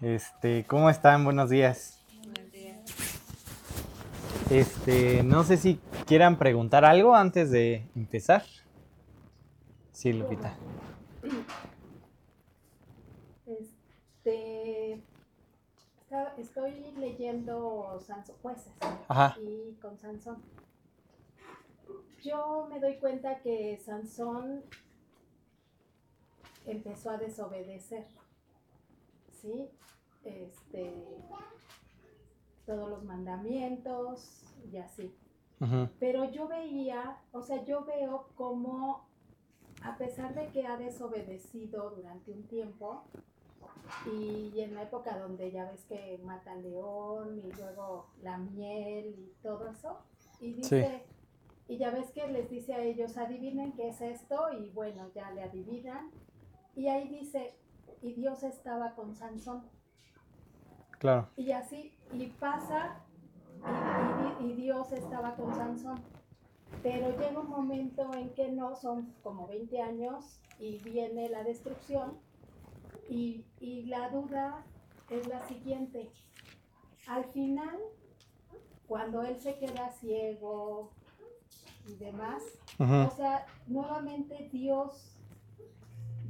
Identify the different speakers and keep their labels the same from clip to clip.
Speaker 1: Este, ¿cómo están? Buenos días.
Speaker 2: Buenos días.
Speaker 1: Este, no sé si quieran preguntar algo antes de empezar. Sí, Lupita.
Speaker 2: Este, estoy leyendo Sansón, jueces
Speaker 1: Ajá.
Speaker 2: y con Sansón. Yo me doy cuenta que Sansón empezó a desobedecer, ¿sí? Este, todos los mandamientos y así. Pero yo veía, o sea, yo veo como, a pesar de que ha desobedecido durante un tiempo, y en la época donde ya ves que matan león y luego la miel y todo eso, y dice, y ya ves que les dice a ellos, adivinen qué es esto, y bueno, ya le adivinan, y ahí dice, y Dios estaba con Sansón.
Speaker 1: Claro.
Speaker 2: Y así, y pasa, y, y- y Dios estaba con Sansón. Pero llega un momento en que no, son como 20 años, y viene la destrucción. Y, y la duda es la siguiente. Al final, cuando él se queda ciego y demás,
Speaker 1: ujú.
Speaker 2: o sea, nuevamente Dios,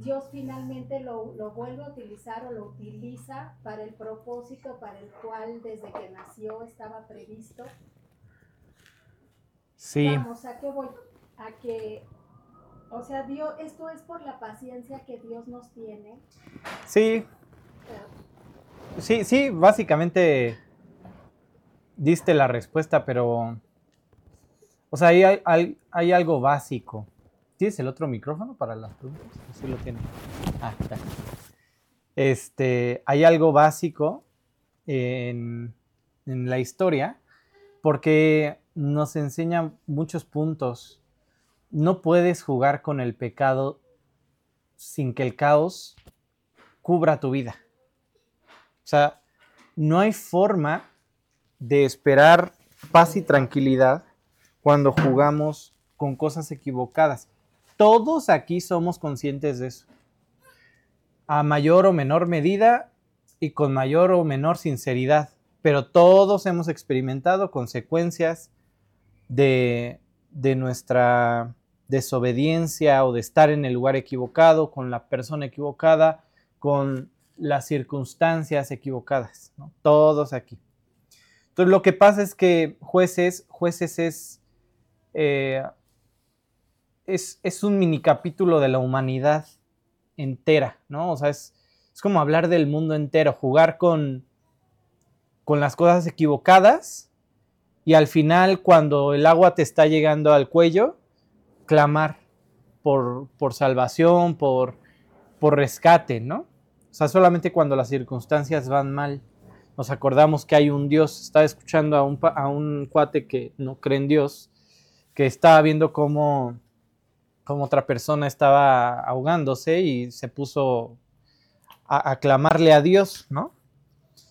Speaker 2: Dios finalmente lo, lo vuelve a utilizar o lo utiliza para el propósito para el cual desde que nació estaba previsto.
Speaker 1: Sí,
Speaker 2: Vamos, ¿a qué voy? A que, o sea, Dios, esto es por la paciencia que Dios nos tiene.
Speaker 1: sí, sí, sí, básicamente diste la respuesta, pero, o sea, hay, hay- hay algo básico. ¿Tienes el otro micrófono para las preguntas? Sí lo tiene. Ah, ya. Este, hay algo básico en, en la historia porque nos enseña muchos puntos. No puedes jugar con el pecado sin que el caos cubra tu vida. O sea, no hay forma de esperar paz y tranquilidad cuando jugamos con cosas equivocadas. Todos aquí somos conscientes de eso. A mayor o menor medida y con mayor o menor sinceridad. Pero todos hemos experimentado consecuencias de, de nuestra desobediencia o de estar en el lugar equivocado, con la persona equivocada, con las circunstancias equivocadas. Todos aquí. Entonces lo que pasa es que jueces, jueces es, eh, es, es un mini capítulo de la humanidad entera, ¿no? O sea, es, es como hablar del mundo entero, jugar con, con las cosas equivocadas y al final cuando el agua te está llegando al cuello, clamar por, por salvación, por, por rescate, ¿no? O sea, solamente cuando las circunstancias van mal nos acordamos que hay un Dios. Estaba escuchando a un, a un cuate que no cree en Dios, que estaba viendo cómo, cómo otra persona estaba ahogándose y se puso a, clamarle a Dios, ¿no?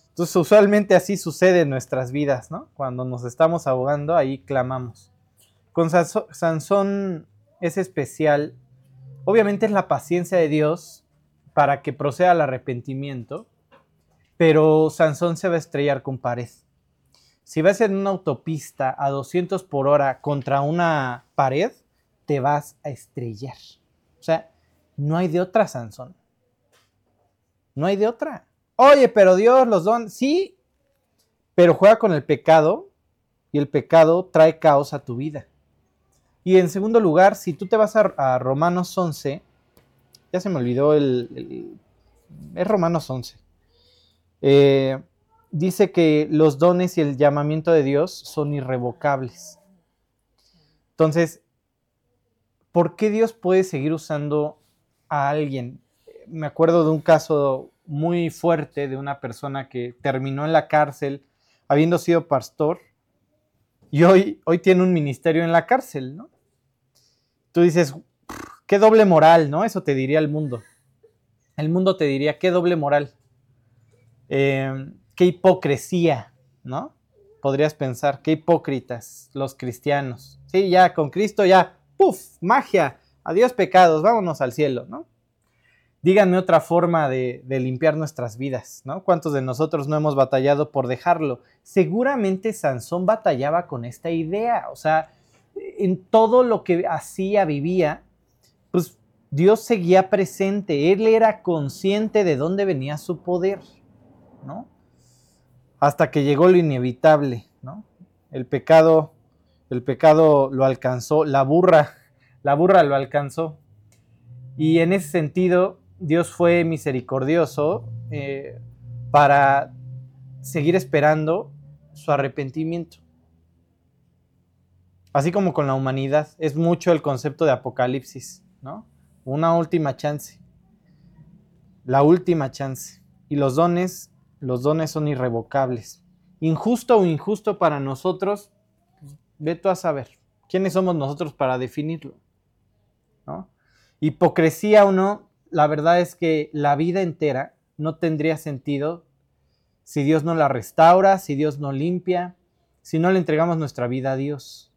Speaker 1: Entonces, usualmente así sucede en nuestras vidas, ¿no? Cuando nos estamos ahogando, ahí clamamos. Con Sansón es especial. Obviamente es la paciencia de Dios para que proceda al arrepentimiento, pero Sansón se va a estrellar con pared. Si vas en una autopista a 200 por hora contra una pared, te vas a estrellar. O sea, no hay de otra, Sansón. No hay de otra. Oye, pero Dios los don, sí, pero juega con el pecado y el pecado trae caos a tu vida. Y en segundo lugar, si tú te vas a, Romanos 11, ya se me olvidó el, el- es Romanos 11. Eh, dice que los dones y el llamamiento de Dios son irrevocables. Entonces, ¿por qué Dios puede seguir usando a alguien? Me acuerdo de un caso muy fuerte de una persona que terminó en la cárcel habiendo sido pastor y hoy, hoy tiene un ministerio en la cárcel, ¿no? Tú dices, qué doble moral, ¿no? Eso te diría el mundo. El mundo te diría, qué doble moral. Eh, qué hipocresía, ¿no? Podrías pensar, qué hipócritas los cristianos. Sí, ya con Cristo ya, ¡puf! Magia, adiós pecados, vámonos al cielo, ¿no? díganme otra forma de, limpiar nuestras vidas, ¿no? ¿Cuántos de nosotros no hemos batallado por dejarlo? Seguramente Sansón batallaba con esta idea, o sea, en todo lo que hacía, vivía, pues Dios seguía presente, él era consciente de dónde venía su poder, ¿no? Hasta que llegó lo inevitable, ¿no? El pecado, el pecado lo alcanzó, la burra, la burra lo alcanzó. Y en ese sentido, Dios fue misericordioso eh, para seguir esperando su arrepentimiento. Así como con la humanidad, es mucho el concepto de apocalipsis, ¿no? Una última chance. La última chance. Y los dones, los dones son irrevocables. Injusto o injusto para nosotros, ve tú a saber. ¿Quiénes somos nosotros para definirlo? ¿No? Hipocresía o no, la verdad es que la vida entera no tendría sentido si Dios no la restaura, si Dios no limpia, si no le entregamos nuestra vida a Dios.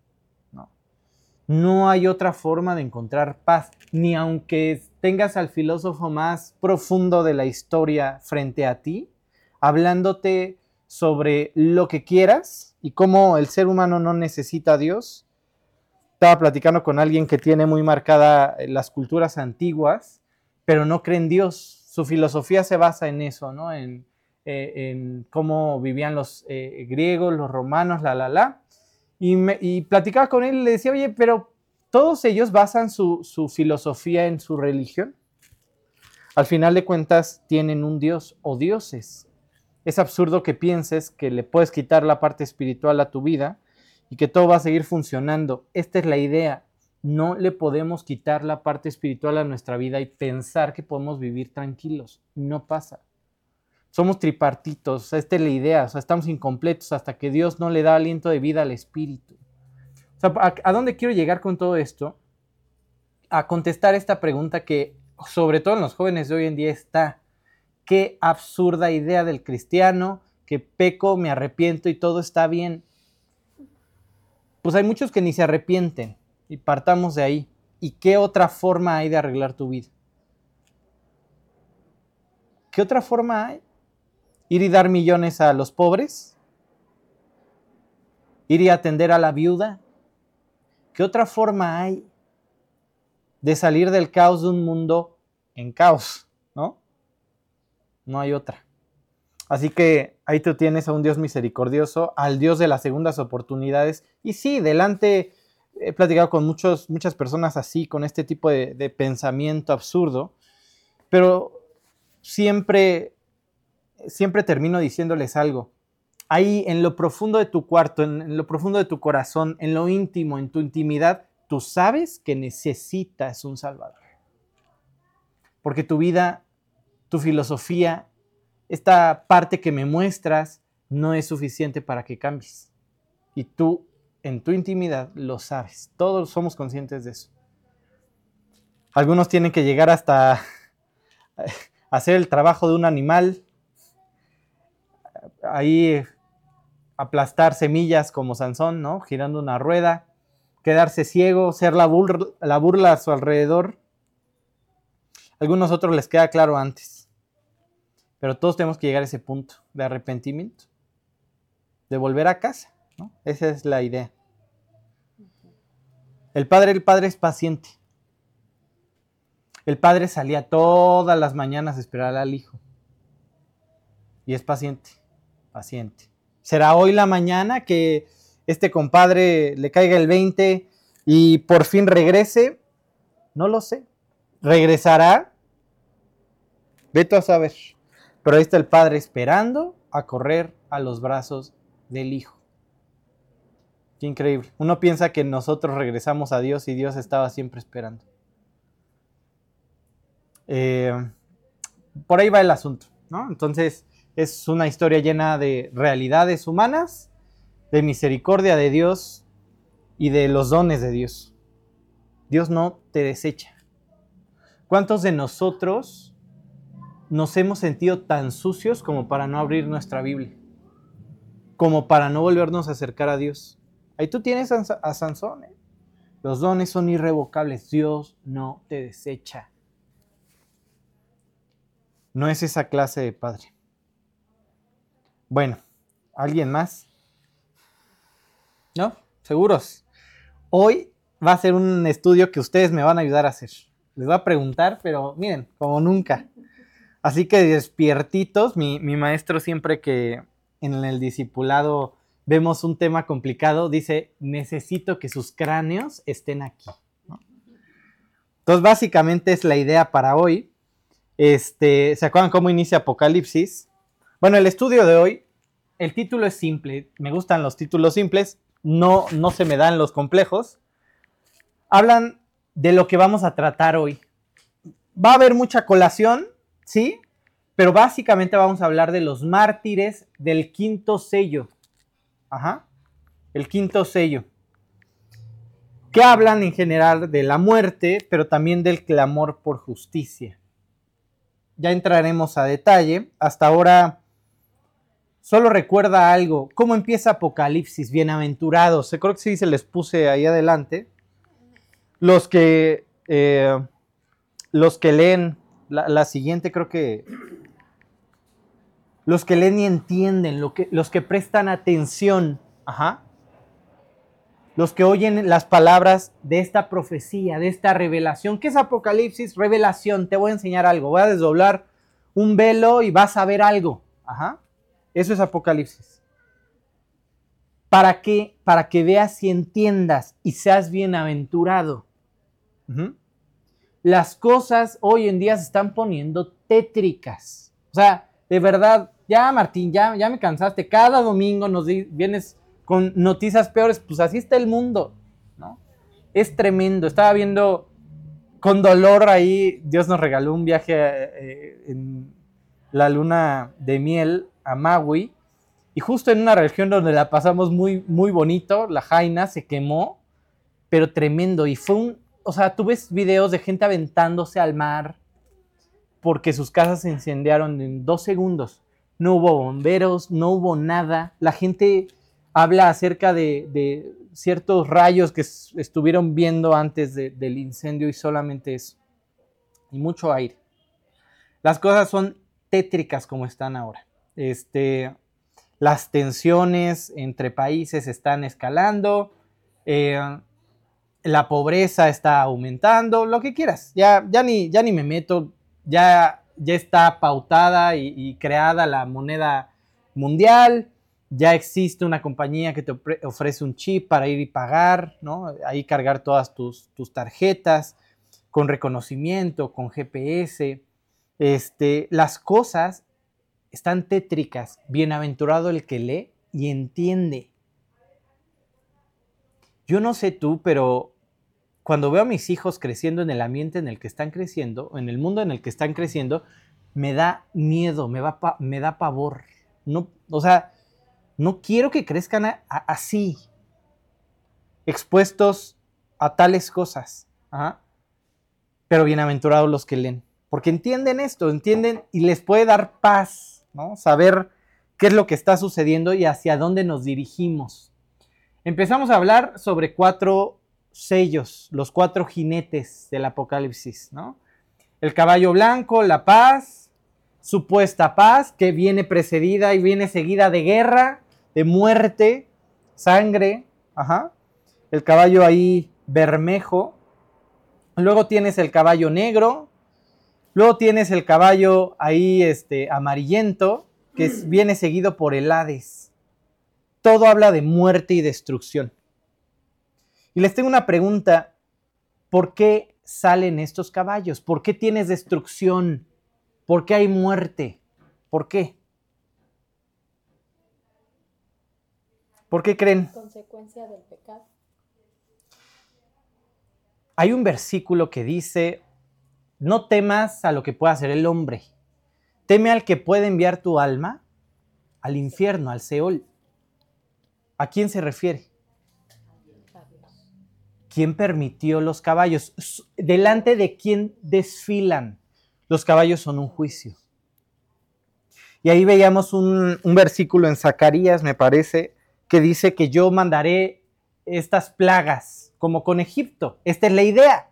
Speaker 1: No hay otra forma de encontrar paz, ni aunque tengas al filósofo más profundo de la historia frente a ti, hablándote sobre lo que quieras y cómo el ser humano no necesita a Dios. Estaba platicando con alguien que tiene muy marcada las culturas antiguas, pero no cree en Dios. Su filosofía se basa en eso, ¿no? En, eh, cómo vivían los eh, griegos, los romanos, la, la, la y, platicaba con él y le decía, oye, pero todos ellos basan su, filosofía en su religión. Al final de cuentas, tienen un Dios o dioses. Es absurdo que pienses que le puedes quitar la parte espiritual a tu vida y que todo va a seguir funcionando. Esta es la idea. No le podemos quitar la parte espiritual a nuestra vida y pensar que podemos vivir tranquilos. No pasa somos tripartitos, esta es la idea, o sea, estamos incompletos hasta que Dios no le da aliento de vida al espíritu. O sea, ¿a, dónde quiero llegar con todo esto? A contestar esta pregunta que sobre todo en los jóvenes de hoy en día está, qué absurda idea del cristiano, que peco, me arrepiento y todo está bien. Pues hay muchos que ni se arrepienten y partamos de ahí. ¿Y qué otra forma hay de arreglar tu vida? ¿Qué otra forma hay? ir y dar millones a los pobres, ir y atender a la viuda. ¿Qué otra forma hay de salir del caos de un mundo en caos? ¿No? Hay otra. Así que ahí tú tienes a un Dios misericordioso, al Dios de las segundas oportunidades. Y sí, delante he platicado con muchos, muchas personas así, con este tipo de, pensamiento absurdo, pero siempre siempre termino diciéndoles algo. Ahí en lo profundo de tu cuarto, en, lo profundo de tu corazón, en lo íntimo, en tu intimidad, tú sabes que necesitas un Salvador. Porque tu vida, tu filosofía, esta parte que me muestras, no es suficiente para que cambies. Y tú, en tu intimidad, lo sabes. Todos somos conscientes de eso. Algunos tienen que llegar hasta hacer el trabajo de un animal, ahí aplastar semillas como Sansón, ¿no? Girando una rueda, quedarse ciego, ser la burla, la burla a su alrededor. algunos otros les queda claro antes. Pero todos tenemos que llegar a ese punto de arrepentimiento, de volver a casa, ¿no? Esa es la idea. El padre, el padre es paciente. El padre salía todas las mañanas a esperar al hijo. Y es paciente paciente. ¿Será hoy la mañana que este compadre le caiga el 20 y por fin regrese? No lo sé. ¿Regresará? Vete a saber. Pero ahí está el padre esperando a correr a los brazos del hijo. Qué increíble. Uno piensa que nosotros regresamos a Dios y Dios estaba siempre esperando. Eh, por ahí va el asunto, ¿no? Entonces, es una historia llena de realidades humanas, de misericordia de Dios y de los dones de Dios. Dios no te desecha. ¿Cuántos de nosotros nos hemos sentido tan sucios como para no abrir nuestra Biblia? Como para no volvernos a acercar a Dios. Ahí tú tienes a Sansón. ¿eh? Los dones son irrevocables. Dios no te desecha. No es esa clase de padre. Bueno, ¿alguien más? ¿No? ¿Seguros? Hoy va a ser un estudio que ustedes me van a ayudar a hacer. Les voy a preguntar, pero miren, como nunca. Así que despiertitos, mi, maestro siempre que en el discipulado vemos un tema complicado, dice, necesito que sus cráneos estén aquí. Entonces, básicamente es la idea para hoy. Este, ¿Se acuerdan cómo inicia Apocalipsis? Bueno, el estudio de hoy, el título es simple, me gustan los títulos simples, no, no se me dan los complejos. Hablan de lo que vamos a tratar hoy. Va a haber mucha colación, ¿sí? Pero básicamente vamos a hablar de los mártires del quinto sello. Ajá. El quinto sello. Que hablan en general de la muerte, pero también del clamor por justicia. Ya entraremos a detalle. Hasta ahora solo recuerda algo. ¿Cómo empieza Apocalipsis? Bienaventurados. Creo que sí se les puse ahí adelante. Los que, eh, los que leen la, siguiente, creo que los que leen y entienden, lo que, los que prestan atención, ajá, los que oyen las palabras de esta profecía, de esta revelación. ¿Qué es Apocalipsis? Revelación. Te voy a enseñar algo. Voy a desdoblar un velo y vas a ver algo. Ajá. Eso es Apocalipsis. ¿Para qué? Para que veas y entiendas y seas bienaventurado. Las cosas hoy en día se están poniendo tétricas. O sea, de verdad, ya Martín, ya, ya me cansaste. Cada domingo nos vienes con noticias peores. Pues así está el mundo, ¿no? Es tremendo. Estaba viendo con dolor ahí, Dios nos regaló un viaje eh, en la luna de miel a Maui. Y justo en una región donde la pasamos muy, muy bonito, la Jaina se quemó, pero tremendo. Y fue un, o sea, tú ves videos de gente aventándose al mar porque sus casas se incendiaron en dos segundos. No hubo bomberos, no hubo nada. La gente habla acerca de, ciertos rayos que estuvieron viendo antes del incendio y solamente eso. Y mucho aire. Las cosas son tétricas como están ahora. Este, las tensiones entre países están escalando. Eh, la pobreza está aumentando, lo que quieras. Ya, ya, ni, ya ni me meto, ya, ya está pautada y, creada la moneda mundial, ya existe una compañía que te ofrece un chip para ir y pagar, ¿no? Ahí cargar todas tus, tus tarjetas con reconocimiento, con GPS. Este, las cosas están tétricas. Bienaventurado el que lee y entiende. Yo no sé tú, pero cuando veo a mis hijos creciendo en el ambiente en el que están creciendo, en el mundo en el que están creciendo, me da miedo, me, da pavor. No, o sea, no quiero que crezcan así, expuestos a tales cosas. Pero bienaventurados los que leen, porque entienden esto, entienden y les puede dar paz, ¿no? Saber qué es lo que está sucediendo y hacia dónde nos dirigimos empezamos a hablar sobre cuatro sellos, los cuatro jinetes del Apocalipsis, ¿no? El caballo blanco, la paz, supuesta paz, que viene precedida y viene seguida de guerra, de muerte, sangre, ajá. El caballo ahí bermejo. Luego tienes el caballo negro. Luego tienes el caballo ahí este, amarillento, que viene seguido por el Hades todo habla de muerte y destrucción. Y les tengo una pregunta, ¿por qué salen estos caballos? ¿Por qué tienes destrucción? ¿Por qué hay muerte? ¿Por qué? ¿Por qué creen?
Speaker 2: Consecuencia del pecado.
Speaker 1: Hay un versículo que dice, no temas a lo que pueda hacer el hombre, teme al que puede enviar tu alma al infierno, al Seol. ¿A quién se refiere? ¿Quién permitió los caballos? ¿Delante de quién desfilan? Los caballos son un juicio. Y ahí veíamos un, versículo en Zacarías, me parece, que dice que yo mandaré estas plagas como con Egipto. Esta es la idea.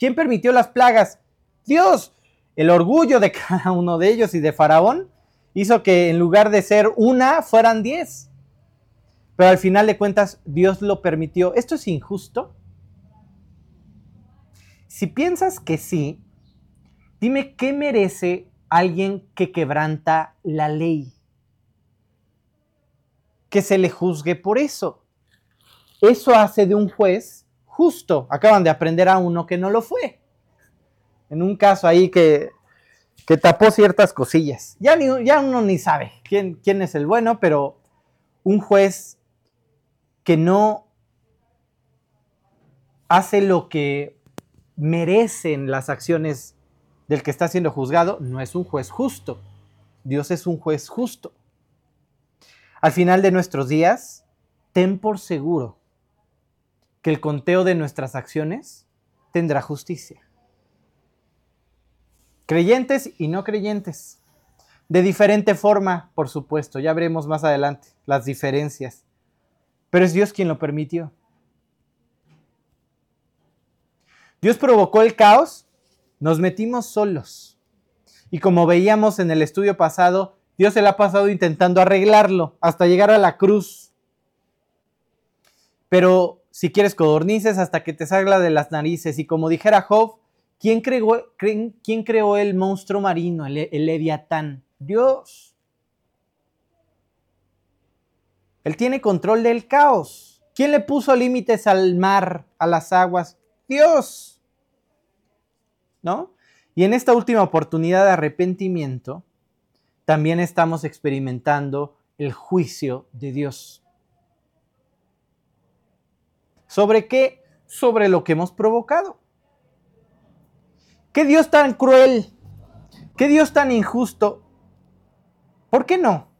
Speaker 1: ¿Quién permitió las plagas? Dios. el orgullo de cada uno de ellos y de Faraón hizo que en lugar de ser una, fueran diez. Pero al final de cuentas, Dios lo permitió. ¿Esto es injusto? Si piensas que sí, dime qué merece alguien que quebranta la ley. Que se le juzgue por eso. Eso hace de un juez justo. Acaban de aprender a uno que no lo fue. En un caso ahí que, que tapó ciertas cosillas. Ya, ya uno ni sabe quién, quién es el bueno, pero un juez que no hace lo que merecen las acciones del que está siendo juzgado, no es un juez justo. Dios es un juez justo. Al final de nuestros días, ten por seguro que el conteo de nuestras acciones tendrá justicia. Creyentes y no creyentes. De diferente forma, por supuesto, ya veremos más adelante las diferencias. Pero es Dios quien lo permitió. Dios provocó el caos, nos metimos solos. Y como veíamos en el estudio pasado, Dios se le ha pasado intentando arreglarlo hasta llegar a la cruz. Pero si quieres codornices hasta que te salga de las narices. Y como dijera Job, ¿quién creó, quién creó el monstruo marino, el, el Leviatán? Dios. Él tiene control del caos. ¿Quién le puso límites al mar, a las aguas? Dios. ¿No? Y en esta última oportunidad de arrepentimiento, también estamos experimentando el juicio de Dios. ¿Sobre qué? Sobre lo que hemos provocado. ¿Qué Dios tan cruel? ¿Qué Dios tan injusto? ¿Por qué no?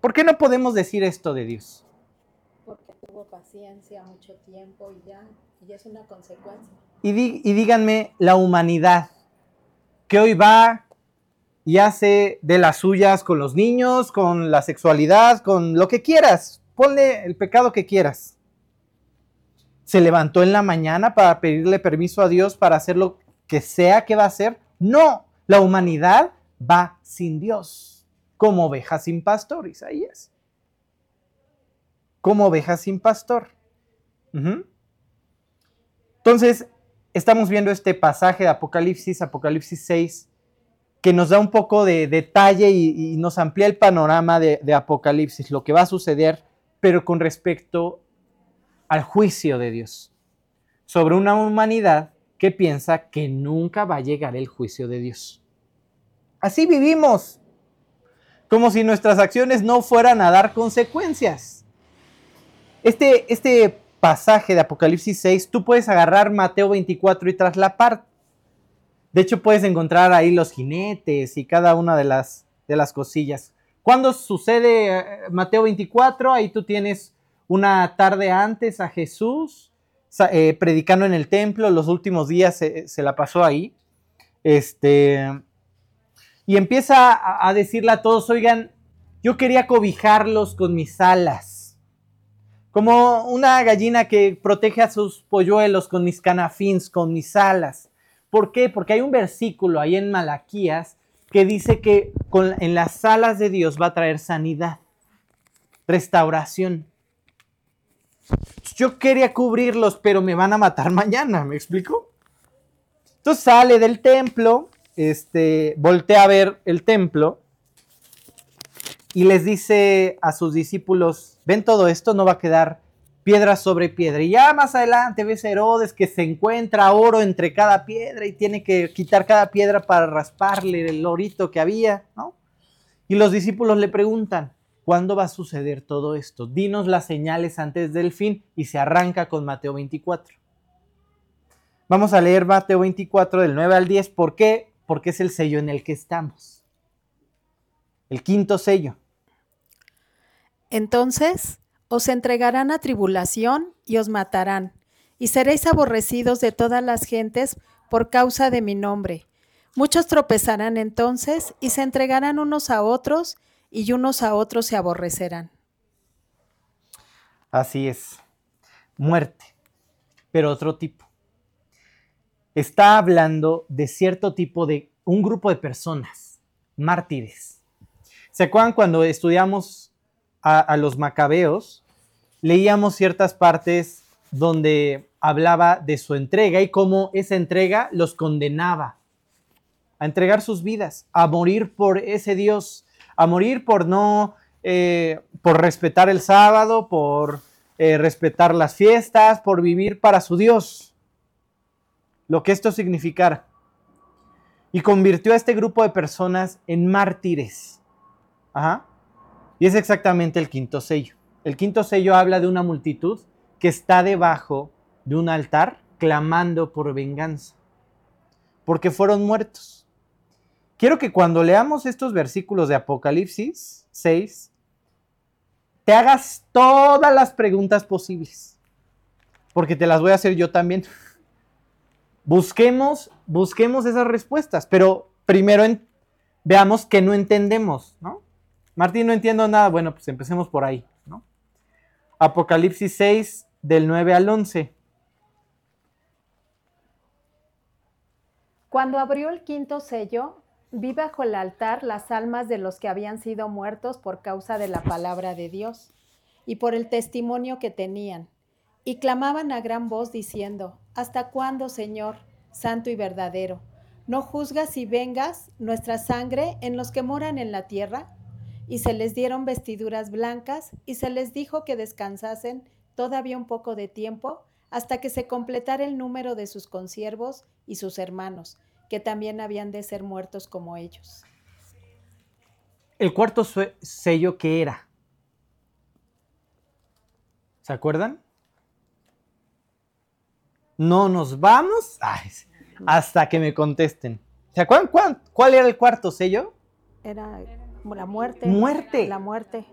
Speaker 1: ¿Por qué no podemos decir esto de Dios?
Speaker 2: Porque tuvo paciencia mucho tiempo y ya, y es una consecuencia.
Speaker 1: Y, y díganme la humanidad que hoy va y hace de las suyas con los niños, con la sexualidad, con lo que quieras. Ponle el pecado que quieras. ¿Se levantó en la mañana para pedirle permiso a Dios para hacer lo que sea que va a hacer? No, la humanidad va sin Dios como oveja sin pastor, Isaías. Como oveja sin pastor. Entonces, estamos viendo este pasaje de Apocalipsis, Apocalipsis 6, que nos da un poco de detalle y, nos amplía el panorama de, de Apocalipsis, lo que va a suceder, pero con respecto al juicio de Dios, sobre una humanidad que piensa que nunca va a llegar el juicio de Dios. Así vivimos como si nuestras acciones no fueran a dar consecuencias. Este, este pasaje de Apocalipsis 6, tú puedes agarrar Mateo 24 y traslapar. De hecho, puedes encontrar ahí los jinetes y cada una de las, de las cosillas. Cuando sucede eh, Mateo 24? Ahí tú tienes una tarde antes a Jesús eh, predicando en el templo, los últimos días se, se la pasó ahí. Este, y empieza a, decirle a todos, oigan, yo quería cobijarlos con mis alas, como una gallina que protege a sus polluelos con mis canafins, con mis alas. ¿Por qué? Porque hay un versículo ahí en Malaquías que dice que en las alas de Dios va a traer sanidad, restauración. Yo quería cubrirlos, pero me van a matar mañana, ¿me explico? Entonces sale del templo este, voltea a ver el templo y les dice a sus discípulos, ven todo esto, no va a quedar piedra sobre piedra. Y ya más adelante ves a Herodes que se encuentra oro entre cada piedra y tiene que quitar cada piedra para rasparle el orito que había, ¿no? Y los discípulos le preguntan, ¿cuándo va a suceder todo esto? Dinos las señales antes del fin y se arranca con Mateo 24. Vamos a leer Mateo 24 del 9 al 10. ¿Por qué? Porque es el sello en el que estamos. El quinto sello.
Speaker 2: Entonces os entregarán a tribulación y os matarán, y seréis aborrecidos de todas las gentes por causa de mi nombre. Muchos tropezarán entonces y se entregarán unos a otros, y unos a otros se aborrecerán.
Speaker 1: Así es. Muerte, pero otro tipo está hablando de cierto tipo de un grupo de personas, mártires. ¿Se acuerdan cuando estudiamos a, los macabeos? Leíamos ciertas partes donde hablaba de su entrega y cómo esa entrega los condenaba a entregar sus vidas, a morir por ese Dios, a morir por no, eh, por respetar el sábado, por eh, respetar las fiestas, por vivir para su Dios, lo que esto significara. Y convirtió a este grupo de personas en mártires. Ajá. Y es exactamente el quinto sello. El quinto sello habla de una multitud que está debajo de un altar clamando por venganza, porque fueron muertos. Quiero que cuando leamos estos versículos de Apocalipsis 6, te hagas todas las preguntas posibles, porque te las voy a hacer yo también. Busquemos, busquemos esas respuestas, pero primero veamos que no entendemos, ¿no? Martín, no entiendo nada. Bueno, pues empecemos por ahí, ¿no? Apocalipsis 6, del 9 al 11.
Speaker 2: Cuando abrió el quinto sello, vi bajo el altar las almas de los que habían sido muertos por causa de la palabra de Dios y por el testimonio que tenían, y clamaban a gran voz diciendo, ¿Hasta cuándo, Señor, santo y verdadero, no juzgas y vengas nuestra sangre en los que moran en la tierra? Y se les dieron vestiduras blancas y se les dijo que descansasen todavía un poco de tiempo hasta que se completara el número de sus consiervos y sus hermanos, que también habían de ser muertos como ellos.
Speaker 1: El cuarto sello que era. ¿Se acuerdan? No nos vamos hasta que me contesten. ¿Se acuerdan cuál, cuál, era el cuarto sello?
Speaker 2: Era la muerte.
Speaker 1: Muerte.
Speaker 2: La muerte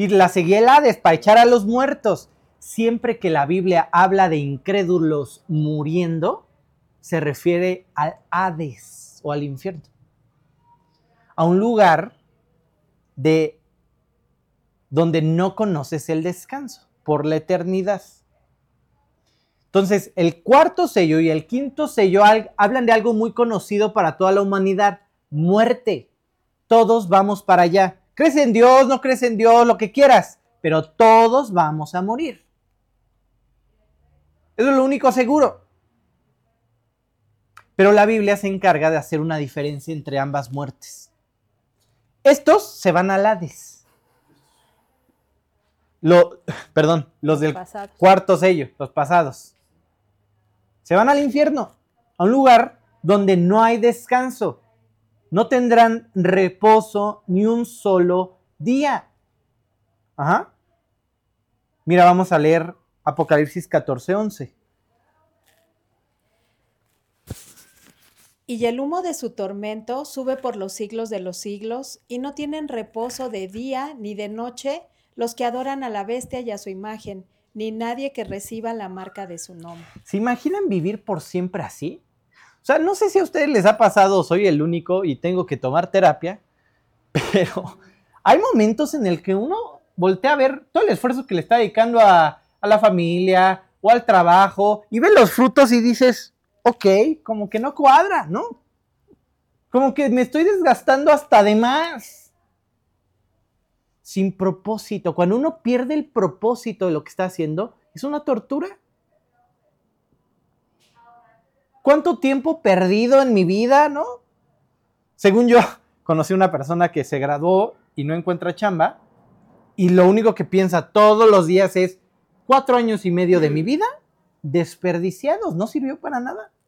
Speaker 1: y la seguía el Hades para echar a los muertos. Siempre que la Biblia habla de incrédulos muriendo, se refiere al Hades o al infierno. A un lugar de donde no conoces el descanso por la eternidad. Entonces, el cuarto sello y el quinto sello hablan de algo muy conocido para toda la humanidad, muerte. Todos vamos para allá. Crees en Dios, no crees en Dios, lo que quieras, pero todos vamos a morir. Eso es lo único seguro. Pero la Biblia se encarga de hacer una diferencia entre ambas muertes. Estos se van al Hades. Lo, perdón, los del cuarto sello, los pasados. Se van al infierno, a un lugar donde no hay descanso, no tendrán reposo ni un solo día. Ajá. Mira, vamos a leer Apocalipsis 14, 11.
Speaker 2: Y el humo de su tormento sube por los siglos de los siglos, y no tienen reposo de día ni de noche los que adoran a la bestia y a su imagen, ni nadie que reciba la marca de su nombre.
Speaker 1: ¿Se imaginan vivir por siempre así? O sea, no sé si a ustedes les ha pasado, soy el único y tengo que tomar terapia, pero hay momentos en el que uno voltea a ver todo el esfuerzo que le está dedicando a, a la familia o al trabajo y ve los frutos y dices, ok, como que no cuadra, ¿no? Como que me estoy desgastando hasta de más. Sin propósito. Cuando uno pierde el propósito de lo que está haciendo, es una tortura. ¿Cuánto tiempo perdido en mi vida, no? Según yo, conocí una persona que se graduó y no encuentra chamba y lo único que piensa todos los días es cuatro años y medio de mi vida desperdiciados, no sirvió para nada.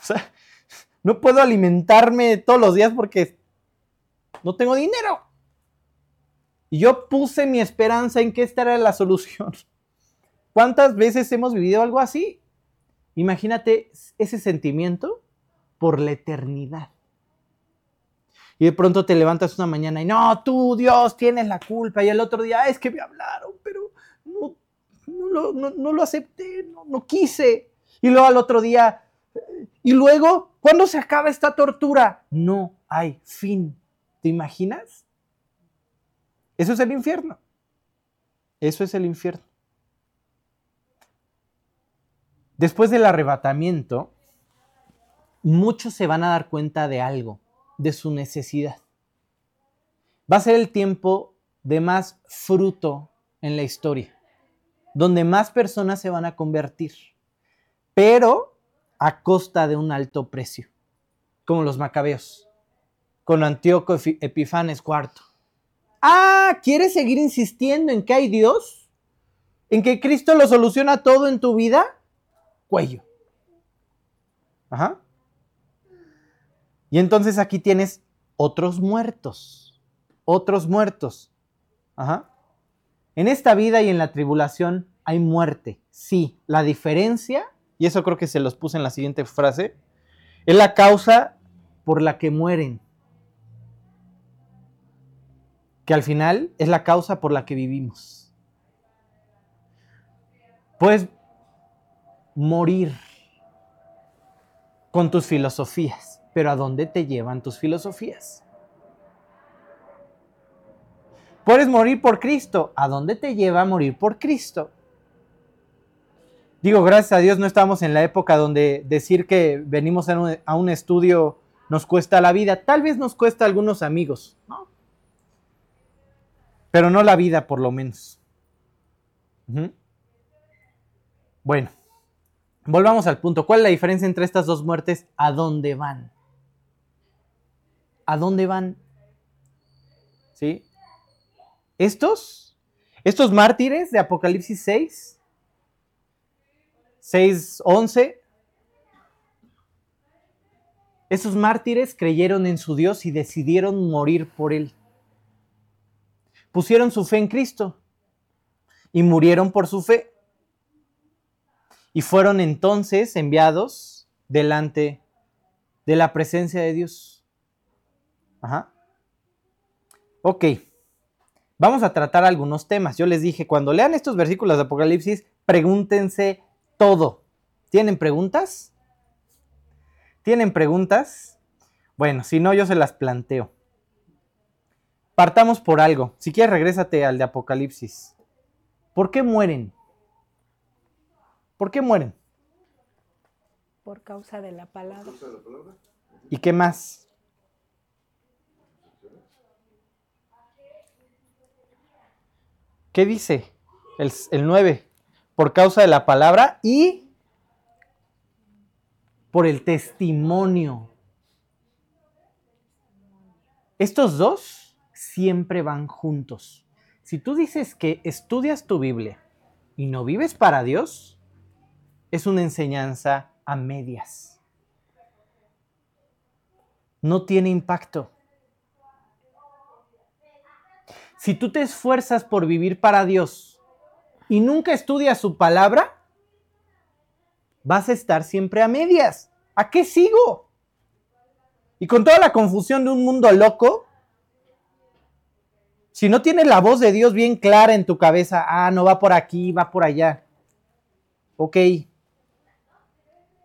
Speaker 1: O sea, no puedo alimentarme todos los días porque no tengo dinero. Y yo puse mi esperanza en que esta era la solución. ¿Cuántas veces hemos vivido algo así? Imagínate ese sentimiento por la eternidad. Y de pronto te levantas una mañana y no, tú Dios tienes la culpa. Y el otro día es que me hablaron, pero no, no, lo, acepté, no, no quise. Y luego al otro día, y luego, ¿cuándo se acaba esta tortura? No hay fin. ¿Te imaginas? Eso es el infierno. Eso es el infierno. Después del arrebatamiento, muchos se van a dar cuenta de algo, de su necesidad. Va a ser el tiempo de más fruto en la historia, donde más personas se van a convertir, pero a costa de un alto precio, como los macabeos, con Antíoco Epifanes IV. Ah, ¿quieres seguir insistiendo en que hay Dios? ¿En que Cristo lo soluciona todo en tu vida? Cuello. Ajá. Y entonces aquí tienes otros muertos, otros muertos. Ajá. En esta vida y en la tribulación hay muerte. Sí, la diferencia, y eso creo que se los puse en la siguiente frase, es la causa por la que mueren. Que al final es la causa por la que vivimos. Puedes morir con tus filosofías, pero ¿a dónde te llevan tus filosofías? Puedes morir por Cristo. ¿A dónde te lleva a morir por Cristo? Digo, gracias a Dios no estamos en la época donde decir que venimos a un, estudio nos cuesta la vida. Tal vez nos cuesta a algunos amigos, ¿no? Pero no la vida, por lo menos. Bueno, volvamos al punto. ¿Cuál es la diferencia entre estas dos muertes? ¿A dónde van? ¿A dónde van? ¿Sí? Estos, estos mártires de Apocalipsis 6, 6, 11, esos mártires creyeron en su Dios y decidieron morir por él. Pusieron su fe en Cristo y murieron por su fe. Y fueron entonces enviados delante de la presencia de Dios. Ajá. Ok. Vamos a tratar algunos temas. Yo les dije, cuando lean estos versículos de Apocalipsis, pregúntense todo. ¿Tienen preguntas? ¿Tienen preguntas? Bueno, si no, yo se las planteo. Partamos por algo. Si quieres, regrésate al de Apocalipsis. ¿Por qué mueren? ¿Por qué mueren?
Speaker 2: Por causa de la palabra.
Speaker 1: ¿Y qué más? ¿Qué dice? El, 9. Por causa de la palabra y por el testimonio. Estos dos siempre van juntos. Si tú dices que estudias tu Biblia y no vives para Dios, es una enseñanza a medias. No tiene impacto. Si tú te esfuerzas por vivir para Dios y nunca estudias su palabra, vas a estar siempre a medias. ¿A qué sigo? Y con toda la confusión de un mundo loco, si no tienes la voz de Dios bien clara en tu cabeza, ah, no va por aquí, va por allá. Ok.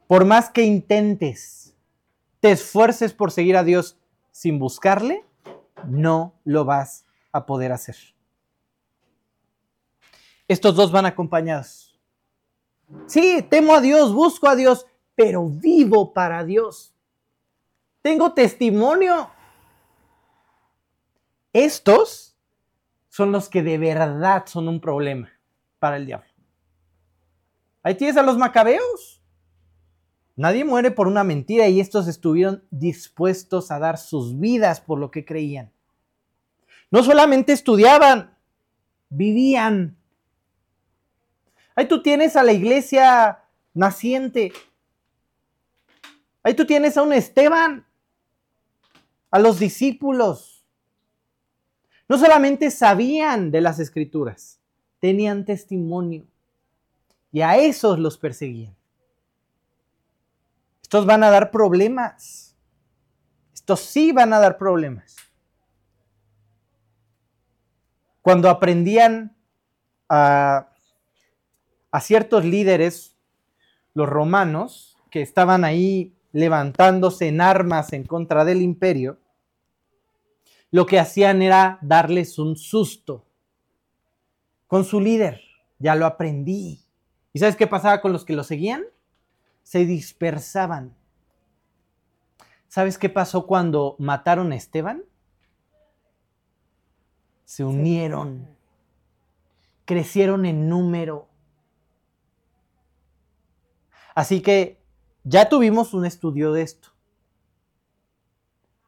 Speaker 1: Por más que intentes, te esfuerces por seguir a Dios sin buscarle, no lo vas a poder hacer. Estos dos van acompañados. Sí, temo a Dios, busco a Dios, pero vivo para Dios. Tengo testimonio. Estos son los que de verdad son un problema para el diablo. Ahí tienes a los macabeos. Nadie muere por una mentira y estos estuvieron dispuestos a dar sus vidas por lo que creían. No solamente estudiaban, vivían. Ahí tú tienes a la iglesia naciente. Ahí tú tienes a un Esteban, a los discípulos. No solamente sabían de las escrituras, tenían testimonio. Y a esos los perseguían. Estos van a dar problemas. Estos sí van a dar problemas cuando aprendían a, ciertos líderes, los romanos, que estaban ahí levantándose en armas en contra del imperio, lo que hacían era darles un susto con su líder. Ya lo aprendí. ¿Y sabes qué pasaba con los que lo seguían? Se dispersaban. ¿Sabes qué pasó cuando mataron a Esteban? Se unieron, crecieron en número. Así que ya tuvimos un estudio de esto.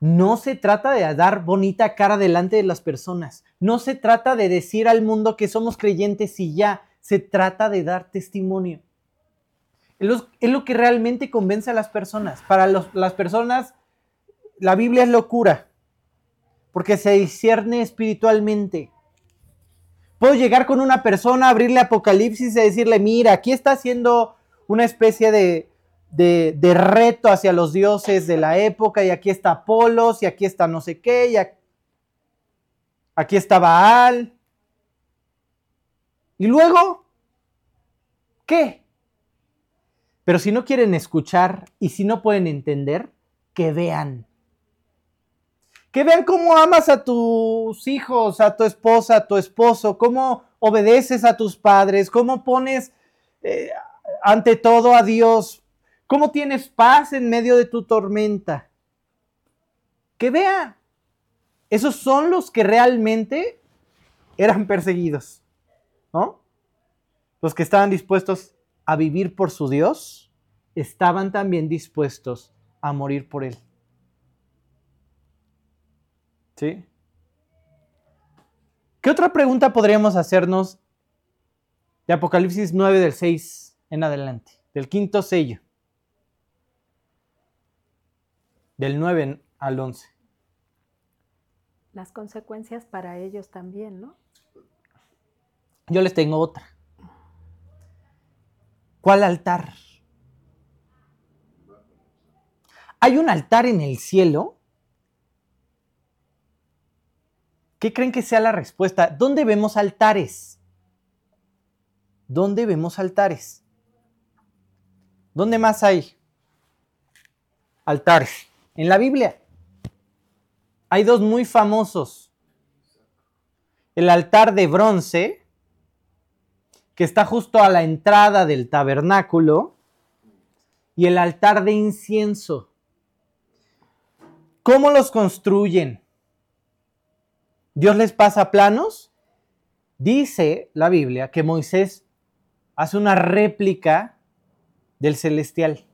Speaker 1: No se trata de dar bonita cara delante de las personas. No se trata de decir al mundo que somos creyentes y ya. Se trata de dar testimonio. Es lo, que realmente convence a las personas. Para las personas, la Biblia es locura, porque se discierne espiritualmente. Puedo llegar con una persona, abrirle Apocalipsis y decirle, mira, aquí está haciendo una especie de, de, reto hacia los dioses de la época, y aquí está Apolos, y aquí está no sé qué, y aquí está Baal. Y luego, ¿qué? Pero si no quieren escuchar y si no pueden entender, que vean. Que vean cómo amas a tus hijos, a tu esposa, a tu esposo, cómo obedeces a tus padres, cómo pones eh, ante todo a Dios, cómo tienes paz en medio de tu tormenta. Que vean. Esos son los que realmente eran perseguidos, ¿no? Los que estaban dispuestos a vivir por su Dios, estaban también dispuestos a morir por Él. ¿Sí? ¿Qué otra pregunta podríamos hacernos de Apocalipsis 9 del 6 en adelante? Del quinto sello. Del 9 al 11.
Speaker 2: Las consecuencias para ellos también, ¿no?
Speaker 1: Yo les tengo otra. ¿Cuál altar? ¿Hay un altar en el cielo? ¿Qué creen que sea la respuesta? ¿Dónde vemos altares? ¿Dónde vemos altares? ¿Dónde más hay altares? En la Biblia. Hay dos muy famosos. El altar de bronce que está justo a la entrada del tabernáculo, y el altar de incienso. ¿Cómo los construyen? ¿Dios les pasa planos? Dice la Biblia que Moisés hace una réplica del celestial.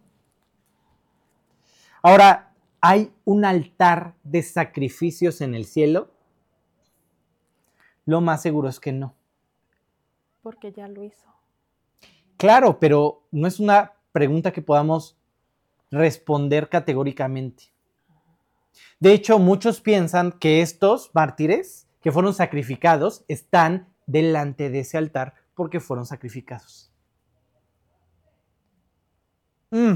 Speaker 1: Ahora, ¿hay un altar de sacrificios en el cielo? Lo más seguro es que no.
Speaker 2: Porque ya lo hizo.
Speaker 1: Claro, pero no es una pregunta que podamos responder categóricamente. De hecho, muchos piensan que estos mártires que fueron sacrificados están delante de ese altar porque fueron sacrificados. Mm.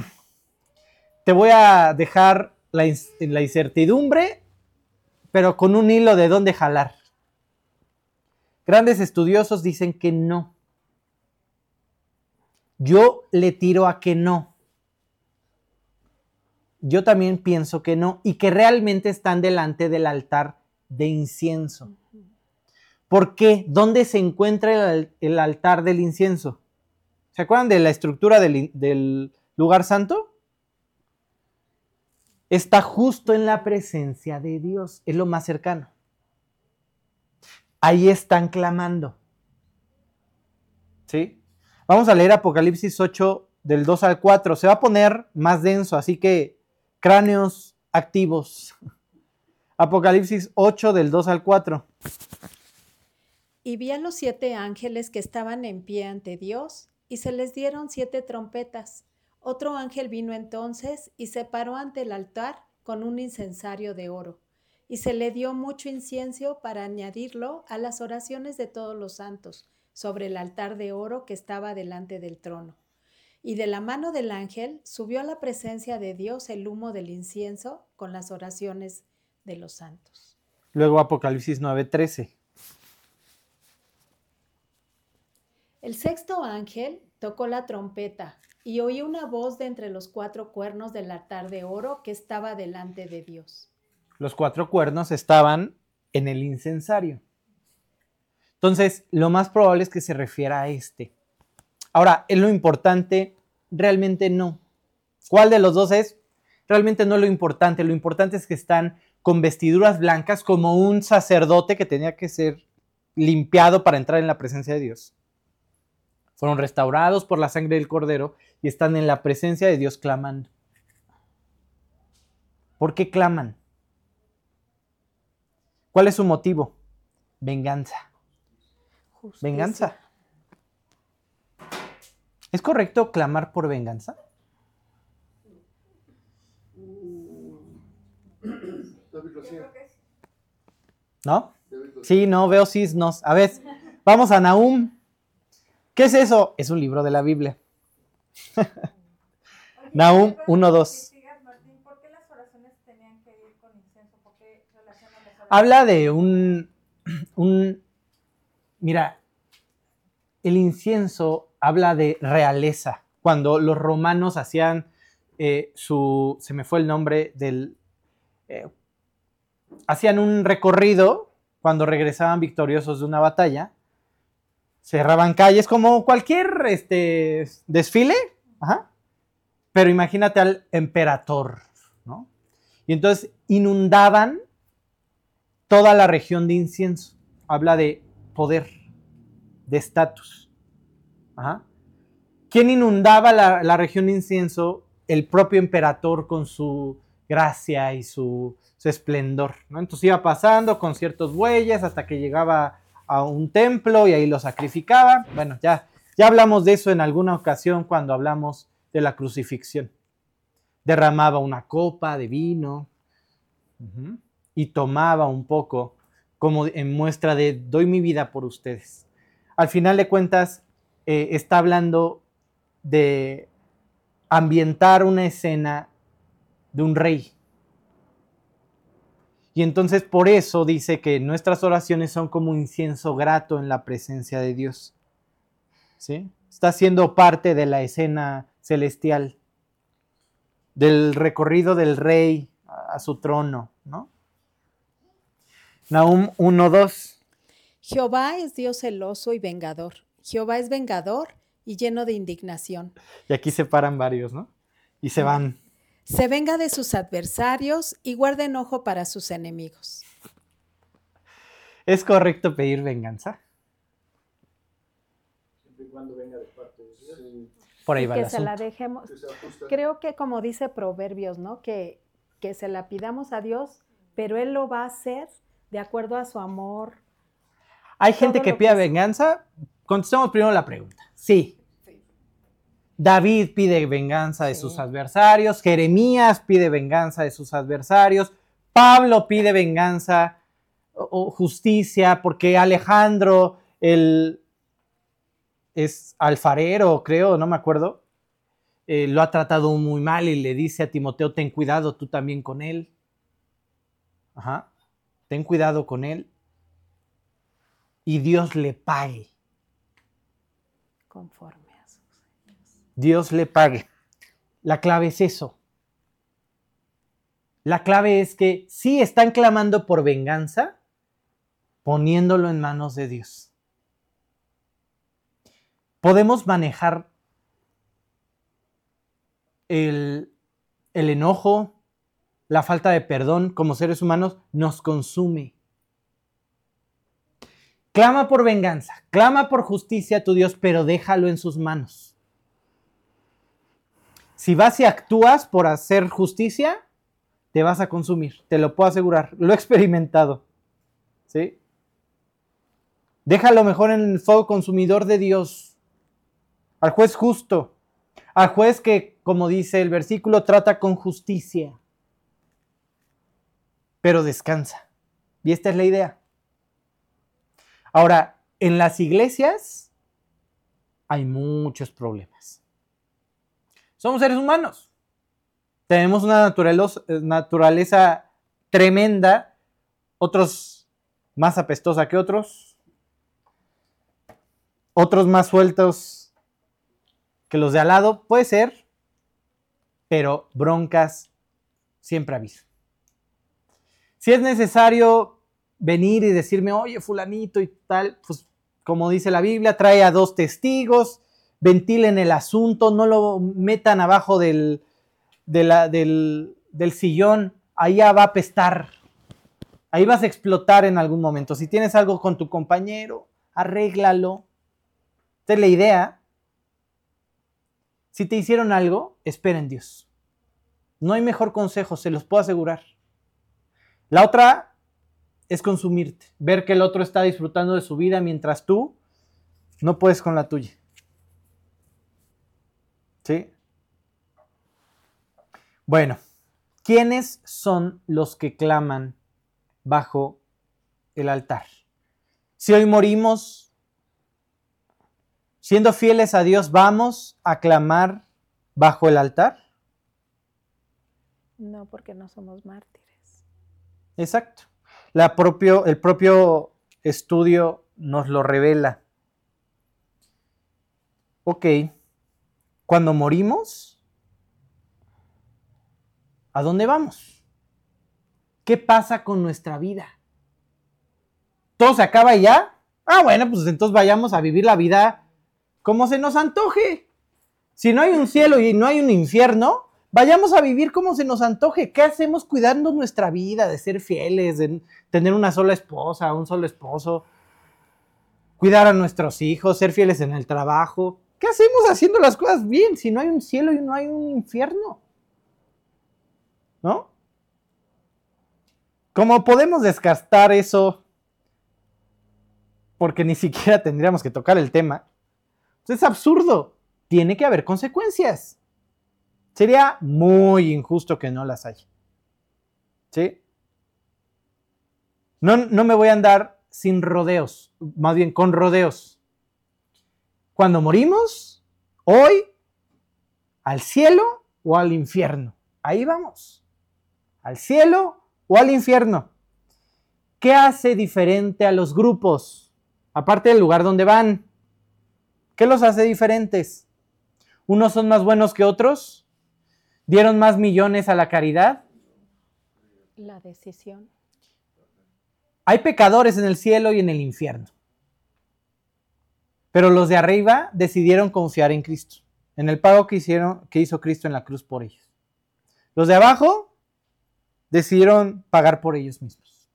Speaker 1: Te voy a dejar la, la incertidumbre, pero con un hilo de dónde jalar. Grandes estudiosos dicen que no. Yo le tiro a que no. Yo también pienso que no y que realmente están delante del altar de incienso. ¿Por qué? ¿Dónde se encuentra el, altar del incienso? ¿Se acuerdan de la estructura del, del lugar santo? Está justo en la presencia de Dios, es lo más cercano ahí están clamando. ¿Sí? Vamos a leer Apocalipsis 8 del 2 al 4. Se va a poner más denso, así que cráneos activos. Apocalipsis 8 del 2 al 4.
Speaker 2: Y vi a los siete ángeles que estaban en pie ante Dios, y se les dieron siete trompetas. Otro ángel vino entonces y se paró ante el altar con un incensario de oro y se le dio mucho incienso para añadirlo a las oraciones de todos los santos sobre el altar de oro que estaba delante del trono. Y de la mano del ángel subió a la presencia de Dios el humo del incienso con las oraciones de los santos.
Speaker 1: Luego Apocalipsis 9:13.
Speaker 2: El sexto ángel tocó la trompeta y oí una voz de entre los cuatro cuernos del altar de oro que estaba delante de Dios
Speaker 1: los cuatro cuernos estaban en el incensario. Entonces, lo más probable es que se refiera a este. Ahora, es lo importante, realmente no. ¿Cuál de los dos es? realmente no lo importante, lo importante es que están con vestiduras blancas como un sacerdote que tenía que ser limpiado para entrar en la presencia de Dios. Fueron restaurados por la sangre del cordero y están en la presencia de Dios clamando. ¿Por qué claman? ¿Cuál es su motivo? Venganza.
Speaker 2: Justicia.
Speaker 1: Venganza. ¿Es correcto clamar por venganza? ¿No? Sí, no, veo sisnos. A ver, vamos a Nahum. ¿Qué es eso? Es un libro de la Biblia. Nahum 1.2.
Speaker 3: Martín, ¿por qué las oraciones tenían que ir con incienso? ¿Por qué relacionan las oraciones?
Speaker 1: Habla de un, un... Mira, el incienso habla de realeza. Cuando los romanos hacían eh, su... Se me fue el nombre del... eh, hacían un recorrido cuando regresaban victoriosos de una batalla. Cerraban calles como cualquier este, desfile. Pero imagínate al emperador, ¿no? Y entonces inundaban toda la región de incienso. Habla de poder, de estatus. ¿Quién inundaba la, región de incienso? El propio emperador con su gracia y su, su esplendor. ¿no? Entonces iba pasando con ciertos bueyes hasta que llegaba a un templo y ahí lo sacrificaba. Bueno, ya, ya hablamos de eso en alguna ocasión cuando hablamos de la crucifixión. Derramaba una copa de vino y tomaba un poco como en muestra de doy mi vida por ustedes. Al final de cuentas, eh, está hablando de ambientar una escena de un rey. Y entonces por eso dice que nuestras oraciones son como un incienso grato en la presencia de Dios. ¿Sí? Está siendo parte de la escena celestial, del recorrido del rey a, su trono, ¿no? Nahum 1.2.
Speaker 2: Jehová es Dios celoso y vengador. Jehová es vengador y lleno de indignación.
Speaker 1: Y aquí se paran varios, ¿no? Y se van.
Speaker 2: Se venga de sus adversarios y guarda enojo para sus enemigos.
Speaker 1: ¿Es correcto pedir venganza?
Speaker 4: Siempre y cuando venga de parte de Dios. Sí,
Speaker 1: Por ahí
Speaker 2: Y
Speaker 1: va el
Speaker 2: que se la dejemos. Creo que como dice Proverbios, ¿no? Que, que se la pidamos a Dios, pero Él lo va a hacer de acuerdo a su amor.
Speaker 1: ¿Hay gente que pida
Speaker 2: que-
Speaker 1: venganza? Contestamos primero la pregunta. Sí. David pide venganza de
Speaker 2: Sí.
Speaker 1: sus adversarios, Jeremías pide venganza de sus adversarios, Pablo pide venganza o, justicia porque Alejandro, el es alfarero, creo, no me acuerdo, eh, lo ha tratado muy mal y le dice a Timoteo, ten cuidado tú también con él. Ajá, ten cuidado con él. Y Dios le pague.
Speaker 2: Conforme.
Speaker 1: Dios le pague. La clave es eso. La clave es que sí están clamando por venganza, poniéndolo en manos de Dios. Podemos manejar el, el enojo, la falta de perdón como seres humanos, nos consume. Clama por venganza, clama por justicia a tu Dios, pero déjalo en sus manos. Si vas y actúas por hacer justicia, te vas a consumir, te lo puedo asegurar, lo he experimentado. ¿Sí? Déjalo mejor en el fuego consumidor de Dios, al juez justo, al juez que, como dice el versículo, trata con justicia, pero descansa. Y esta es la idea. Ahora, en las iglesias hay muchos problemas. Somos seres humanos. Tenemos una naturaleza, naturaleza tremenda, otros más apestosa que otros, otros más sueltos que los de al lado, puede ser, pero broncas siempre aviso. Si es necesario venir y decirme, oye, fulanito y tal, pues como dice la Biblia, trae a dos testigos, ventilen el asunto, no lo metan abajo del, del, del sillón, ya va a apestar. Ahí vas a explotar en algún momento. Si tienes algo con tu compañero, arréglalo. Esta es la idea. Si te hicieron algo, espera en Dios. No hay mejor consejo, se los puedo asegurar. La otra es consumirte, ver que el otro está disfrutando de su vida mientras tú no puedes con la tuya. ¿Sí? Bueno, ¿quiénes son los que claman bajo el altar? Si hoy morimos siendo fieles a Dios, ¿vamos a clamar bajo el altar?
Speaker 2: No, porque no somos mártires.
Speaker 1: Exacto. La propio, el propio estudio nos lo revela. Ok, cuando morimos, ¿a dónde vamos? ¿Qué pasa con nuestra vida? ¿Todo se acaba ya? Ah, bueno, pues entonces vayamos a vivir la vida como se nos antoje. Si no hay un cielo y no hay un infierno, vayamos a vivir como se nos antoje. ¿Qué hacemos cuidando nuestra vida, de ser fieles, de tener una sola esposa, un solo esposo, cuidar a nuestros hijos, ser fieles en el trabajo? ¿Qué hacemos haciendo las cosas bien si no hay un cielo y no hay un infierno? ¿No? ¿Cómo podemos descartar eso? Porque ni siquiera tendríamos que tocar el tema. Es absurdo. Tiene que haber consecuencias. Sería muy injusto que no las haya. ¿Sí? No, no me voy a andar sin rodeos, más bien con rodeos. Cuando morimos, hoy, al cielo o al infierno. Ahí vamos. Al cielo o al infierno. ¿Qué hace diferente a los grupos? Aparte del lugar donde van. ¿Qué los hace diferentes? ¿Unos son más buenos que otros? ¿Dieron más millones a la caridad?
Speaker 2: La decisión.
Speaker 1: Hay pecadores en el cielo y en el infierno. Pero los de arriba decidieron confiar en Cristo, en el pago que, hicieron, que hizo Cristo en la cruz por ellos. Los de abajo decidieron pagar por ellos mismos.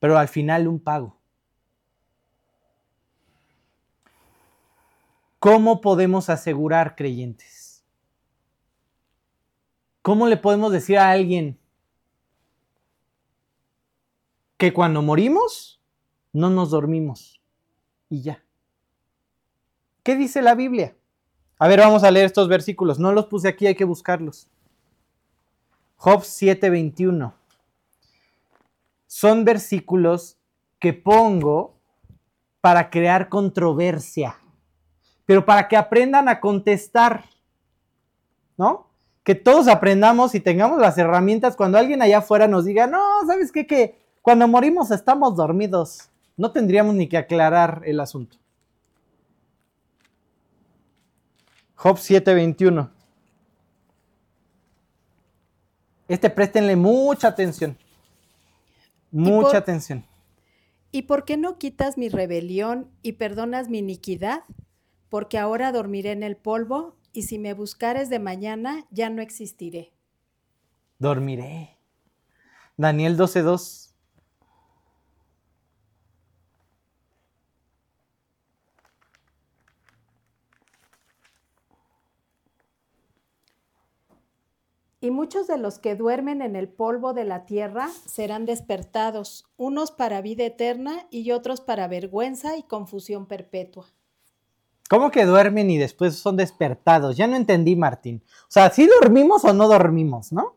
Speaker 1: Pero al final un pago. ¿Cómo podemos asegurar creyentes? ¿Cómo le podemos decir a alguien que cuando morimos no nos dormimos y ya? ¿Qué dice la Biblia? A ver, vamos a leer estos versículos. No los puse aquí, hay que buscarlos. Job 7:21. Son versículos que pongo para crear controversia, pero para que aprendan a contestar, ¿no? Que todos aprendamos y tengamos las herramientas cuando alguien allá afuera nos diga, no, ¿sabes qué? Que cuando morimos estamos dormidos. No tendríamos ni que aclarar el asunto. Job 7:21. Este préstenle mucha atención. Mucha
Speaker 2: por-
Speaker 1: atención.
Speaker 2: ¿Y por qué no quitas mi rebelión y perdonas mi iniquidad? Porque ahora dormiré en el polvo y si me buscares de mañana ya no existiré.
Speaker 1: Dormiré. Daniel 12:2.
Speaker 2: Y muchos de los que duermen en el polvo de la tierra serán despertados, unos para vida eterna y otros para vergüenza y confusión perpetua.
Speaker 1: ¿Cómo que duermen y después son despertados? Ya no entendí, Martín. O sea, ¿sí dormimos o no dormimos, no?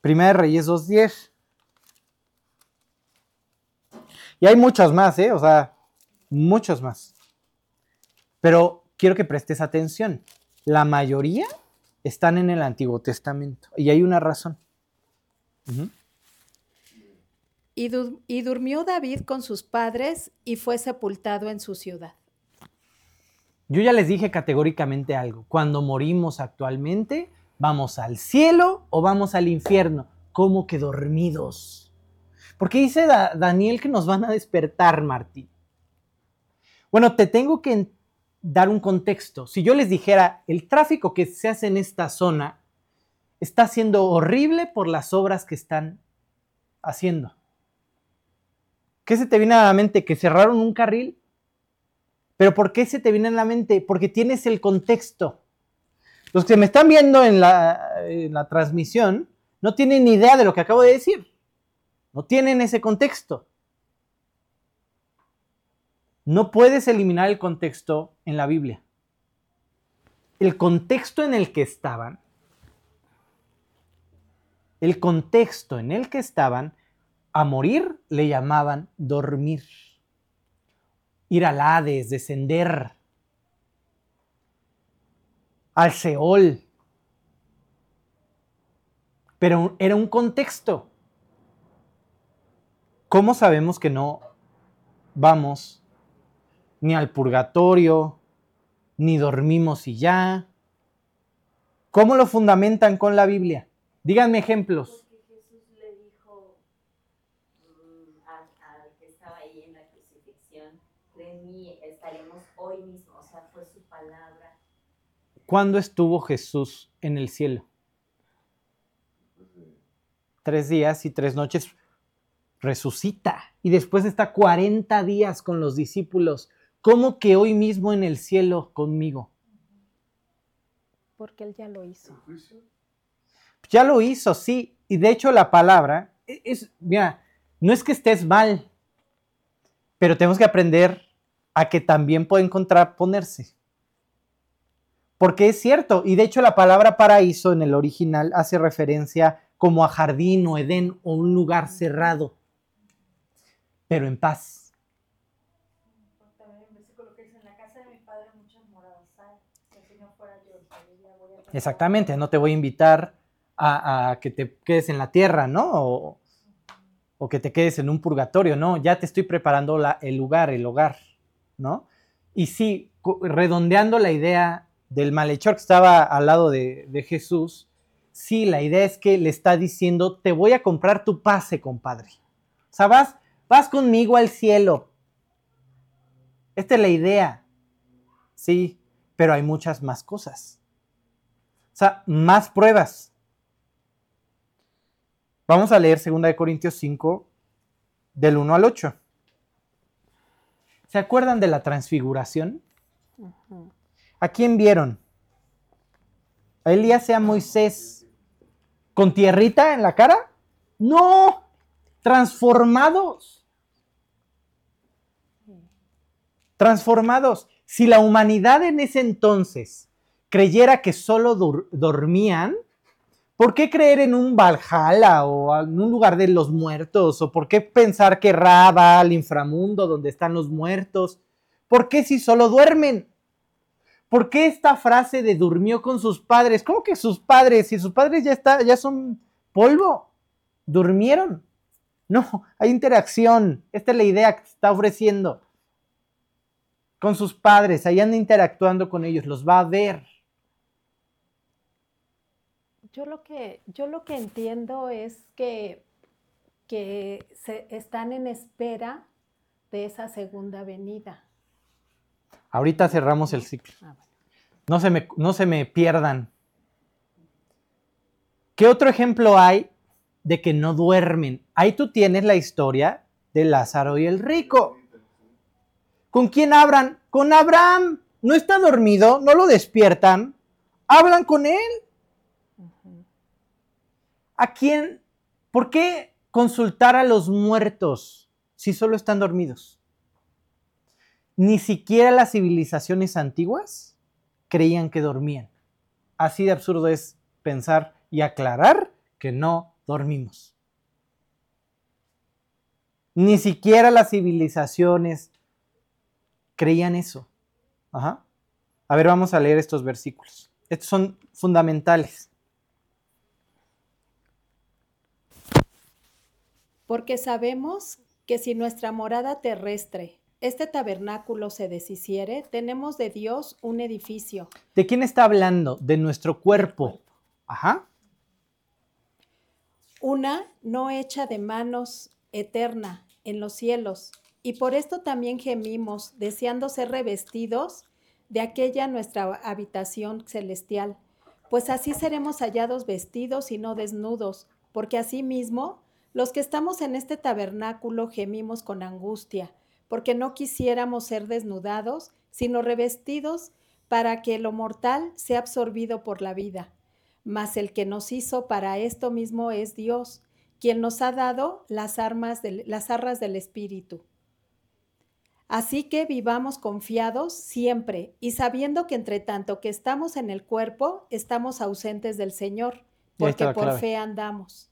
Speaker 1: Primera de Reyes 2.10. Y hay muchos más, ¿eh? O sea, muchos más. Pero quiero que prestes atención. La mayoría están en el Antiguo Testamento. Y hay una razón.
Speaker 2: Y, du- y durmió David con sus padres y fue sepultado en su ciudad.
Speaker 1: Yo ya les dije categóricamente algo. Cuando morimos actualmente, ¿vamos al cielo o vamos al infierno? Como que dormidos. Porque dice Da- Daniel que nos van a despertar, Martín. Bueno, te tengo que dar un contexto. Si yo les dijera, el tráfico que se hace en esta zona está siendo horrible por las obras que están haciendo. ¿Qué se te viene a la mente? ¿Que cerraron un carril? ¿Pero por qué se te viene a la mente? Porque tienes el contexto. Los que me están viendo en la, en la transmisión no tienen ni idea de lo que acabo de decir. No tienen ese contexto. No puedes eliminar el contexto en la Biblia. El contexto en el que estaban, el contexto en el que estaban, a morir le llamaban dormir. Ir al Hades, descender al Seol. Pero era un contexto. ¿Cómo sabemos que no vamos ni al purgatorio, ni dormimos y ya? ¿Cómo lo fundamentan con la Biblia? Díganme ejemplos.
Speaker 5: Hoy mismo, o sea, fue su palabra.
Speaker 1: ¿Cuándo estuvo Jesús en el cielo? Tres días y tres noches. Resucita y después está 40 días con los discípulos. ¿Cómo que hoy mismo en el cielo conmigo?
Speaker 2: Porque él ya lo hizo.
Speaker 1: Ya lo hizo, sí. Y de hecho la palabra e- es, mira, no es que estés mal, pero tenemos que aprender a que también pueden contraponerse. Porque es cierto, y de hecho la palabra paraíso en el original hace referencia como a jardín o Edén o un lugar cerrado, pero en paz.
Speaker 3: Porque también el versículo que dice, en la casa de mi padre muchas moradas hay. Si así no fuera yo, diría, voy a preparar
Speaker 1: Exactamente, no te voy a invitar a, que te quedes en la tierra, ¿no? O, que te quedes en un purgatorio, no, ya te estoy preparando el lugar, el hogar, ¿no? Y sí, redondeando la idea del malhechor que estaba al lado de, de Jesús, sí, la idea es que le está diciendo, te voy a comprar tu pase, compadre. O sea, vas, vas conmigo al cielo. Esta es la idea, sí, pero hay muchas más cosas. O sea, más pruebas. Vamos a leer 2 Corintios 5, del 1 al 8. ¿Se acuerdan de la transfiguración? ¿A quién vieron? ¿A Elías y a Moisés con tierrita en la cara? No, transformados. Transformados. Si la humanidad en ese entonces creyera que solo dormían, ¿por qué creer en un Valhalla o en un lugar de los muertos? ¿O por qué pensar que Ra va al inframundo donde están los muertos? ¿Por qué si solo duermen? ¿Por qué esta frase de durmió con sus padres? ¿Cómo que sus padres? Si sus padres ya, está, ya son polvo, durmieron. No, hay interacción. Esta es la idea que está ofreciendo. Con sus padres, ahí anda interactuando con ellos, los va a ver.
Speaker 2: Yo lo que, yo lo que entiendo es que, que se están en espera de esa segunda venida.
Speaker 1: Ahorita cerramos el ciclo.
Speaker 2: Ah, bueno.
Speaker 1: No se me, no se me pierdan. ¿Qué otro ejemplo hay de que no duermen? Ahí tú tienes la historia de Lázaro y el rico. ¿Con quién hablan? Con Abraham. No está dormido, no lo despiertan. Hablan con él. ¿A quién? ¿Por qué consultar a los muertos si solo están dormidos? Ni siquiera las civilizaciones antiguas creían que dormían. Así de absurdo es pensar y aclarar que no dormimos. Ni siquiera las civilizaciones creían eso. Ajá. A ver, vamos a leer estos versículos. Estos son fundamentales.
Speaker 2: Porque sabemos que si nuestra morada terrestre, este tabernáculo se deshiciere, tenemos de Dios un edificio,
Speaker 1: ¿De quién está hablando? De nuestro cuerpo. Ajá.
Speaker 2: una no hecha de manos, eterna, en los cielos. Y por esto también gemimos, deseando ser revestidos de aquella nuestra habitación celestial, pues así seremos hallados vestidos y no desnudos, porque asimismo los que estamos en este tabernáculo gemimos con angustia, porque no quisiéramos ser desnudados, sino revestidos para que lo mortal sea absorbido por la vida. Mas el que nos hizo para esto mismo es Dios, quien nos ha dado las armas del- las arras del espíritu. Así que vivamos confiados siempre y sabiendo que entre tanto que estamos en el cuerpo, estamos ausentes del Señor, porque por fe andamos,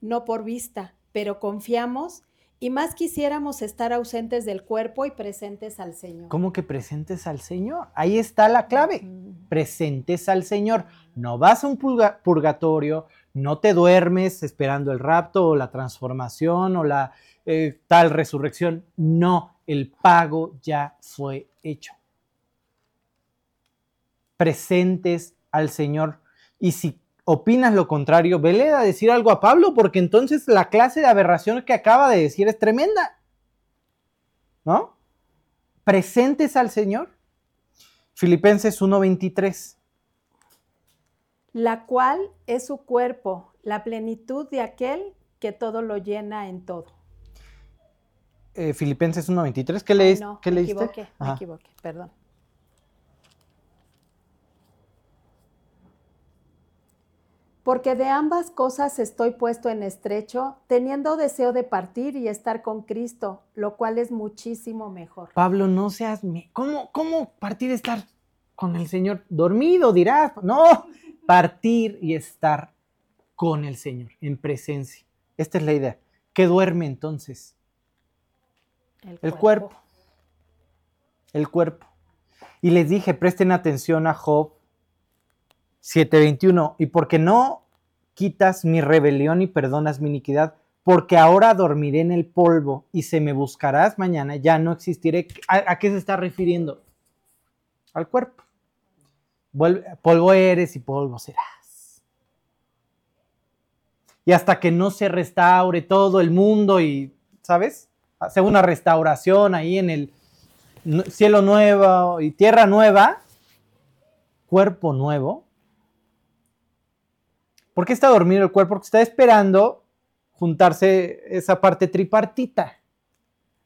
Speaker 2: No por vista, pero confiamos y más quisiéramos estar ausentes del cuerpo y presentes al Señor.
Speaker 1: ¿Cómo que presentes al Señor? Ahí está la clave. Presentes al Señor. No vas a un purga- purgatorio, no te duermes esperando el rapto o la transformación o la eh, tal resurrección. No, el pago ya fue hecho. Presentes al Señor. Y si opinas lo contrario, vele a decir algo a Pablo, porque entonces la clase de aberración que acaba de decir es tremenda. ¿No? Presentes al Señor. Filipenses 1:23.
Speaker 2: la cual es su cuerpo, la plenitud de aquel que todo lo llena en todo.
Speaker 1: Eh, Filipenses 1:23. ¿Qué, lees,
Speaker 2: no,
Speaker 1: ¿qué
Speaker 2: me
Speaker 1: leíste?
Speaker 2: equivoqué, me equivoqué, perdón. Porque de ambas cosas estoy puesto en estrecho, teniendo deseo de partir y estar con Cristo, lo cual es muchísimo mejor.
Speaker 1: Pablo, no seas... me- ¿Cómo, ¿Cómo partir y estar con el Señor? Dormido, dirás. No, partir y estar con el Señor, en presencia. Esta es la idea. ¿Qué duerme entonces? El cuerpo. El cuerpo. Y les dije, presten atención a Job 7:21. Y porque no quitas mi rebelión y perdonas mi iniquidad, porque ahora dormiré en el polvo y se me buscarás mañana, ya no existiré. ¿A, qué se está refiriendo? Al cuerpo. Polvo eres y polvo serás. Y hasta que no se restaure todo el mundo y, ¿sabes? Hace una restauración ahí en el cielo nuevo y tierra nueva, cuerpo nuevo. ¿Por qué está dormido el cuerpo? Porque está esperando juntarse esa parte tripartita,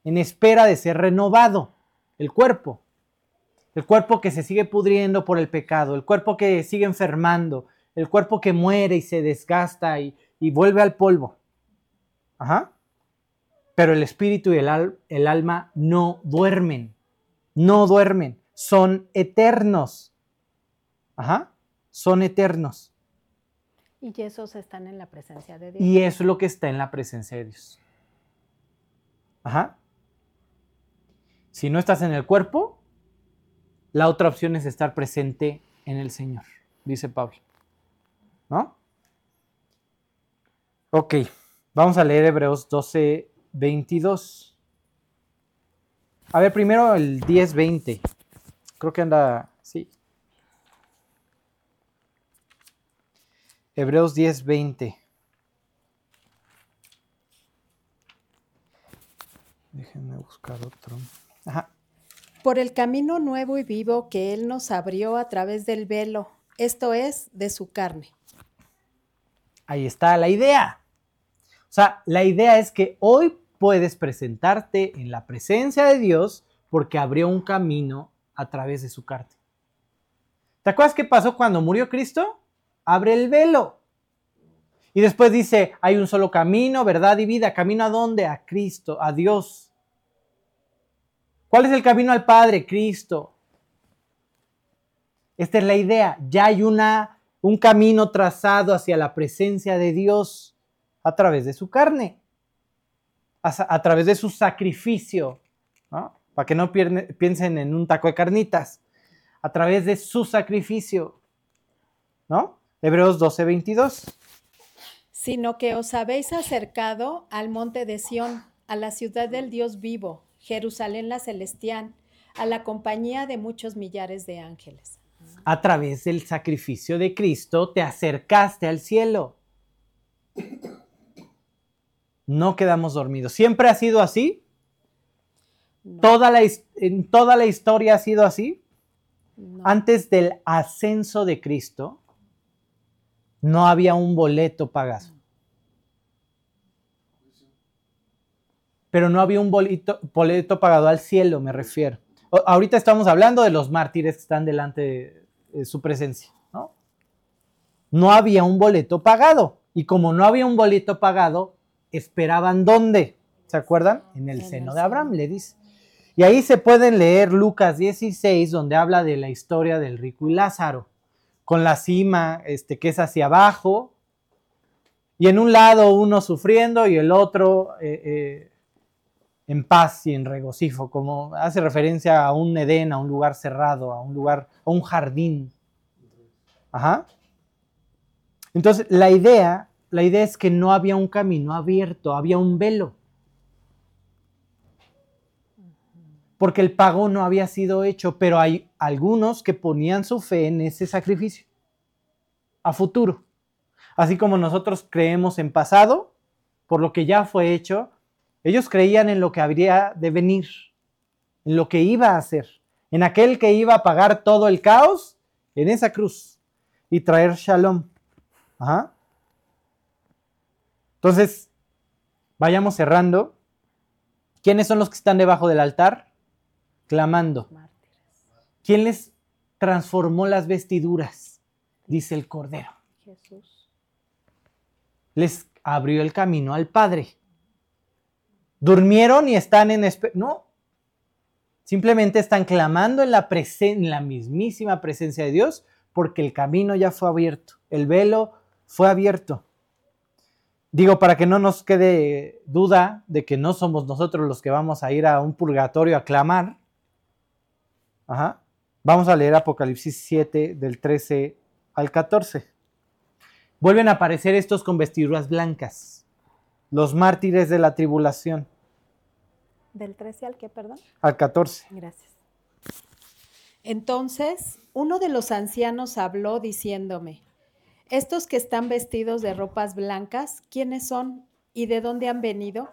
Speaker 1: en espera de ser renovado, el cuerpo. El cuerpo que se sigue pudriendo por el pecado, el cuerpo que sigue enfermando, el cuerpo que muere y se desgasta y, vuelve al polvo. Ajá. Pero el espíritu y el, el alma no duermen, no duermen, son eternos. Ajá, son eternos.
Speaker 2: Y esos están en la presencia de Dios.
Speaker 1: Y eso es lo que está en la presencia de Dios. Ajá. Si no estás en el cuerpo, la otra opción es estar presente en el Señor, dice Pablo. ¿No? Ok, vamos a leer Hebreos 12, 22. A ver, primero el 10, 20. Creo que anda, sí. Hebreos 10, 20. Déjenme buscar otro. Ajá.
Speaker 2: Por el camino nuevo y vivo que Él nos abrió a través del velo, esto es, de su carne.
Speaker 1: Ahí está la idea. O sea, la idea es que hoy puedes presentarte en la presencia de Dios porque abrió un camino a través de su carne. ¿Te acuerdas qué pasó cuando murió Cristo? Abre el velo. Y después dice, hay un solo camino, verdad y vida. ¿Camino a dónde? A Cristo, a Dios. ¿Cuál es el camino al Padre? Cristo. Esta es la idea. Ya hay una, un camino trazado hacia la presencia de Dios a través de su carne, a, través de su sacrificio, ¿no? para que no piensen en un taco de carnitas, a través de su sacrificio. ¿No? Hebreos 12, 22.
Speaker 2: Sino que os habéis acercado al monte de Sión, a la ciudad del Dios vivo, Jerusalén la celestial, a la compañía de muchos millares de ángeles.
Speaker 1: A través del sacrificio de Cristo te acercaste al cielo. No quedamos dormidos. ¿Siempre ha sido así?
Speaker 2: No,
Speaker 1: ¿Toda la, ¿En toda la historia ha sido así?
Speaker 2: No.
Speaker 1: Antes del ascenso de Cristo, no había un boleto pagado. Pero no había un boleto, boleto pagado al cielo, me refiero. O- ahorita estamos hablando de los mártires que están delante de, de su presencia, ¿no? No había un boleto pagado. Y como no había un boleto pagado, esperaban dónde. ¿Se acuerdan? En el
Speaker 2: En el
Speaker 1: seno de. Abraham, le dice. Y ahí se pueden leer Lucas 16, donde habla de la historia del rico y Lázaro, con la cima este, que es hacia abajo, y en un lado uno sufriendo y el otro eh, eh, en paz y en regocijo, como hace referencia a un Edén, a un lugar cerrado, a un lugar, a un jardín. Ajá. Entonces, la idea, la idea es que no había un camino abierto, había un velo. Porque el pago no había sido hecho, pero hay algunos que ponían su fe en ese sacrificio a futuro. Así como nosotros creemos en pasado, por lo que ya fue hecho, ellos creían en lo que habría de venir, en lo que iba a hacer, en aquel que iba a pagar todo el caos en esa cruz y traer shalom. Ajá. Entonces, vayamos cerrando. ¿Quiénes son los que están debajo del altar? Clamando. ¿Quién les transformó las vestiduras? Dice el Cordero.
Speaker 2: Jesús.
Speaker 1: Les abrió el camino al Padre. Durmieron y están en. No. Simplemente están clamando en la, en la mismísima presencia de Dios porque el camino ya fue abierto. El velo fue abierto. Digo, para que no nos quede duda de que no somos nosotros los que vamos a ir a un purgatorio a clamar. Ajá. Vamos a leer Apocalipsis 7 del 13 al 14. Vuelven a aparecer estos con vestiduras blancas, los mártires de la tribulación,
Speaker 2: ¿Del 13 al qué, perdón?
Speaker 1: al 14.
Speaker 2: Gracias. Entonces, uno de los ancianos habló diciéndome, estos que están vestidos de ropas blancas, ¿quiénes son y de dónde han venido?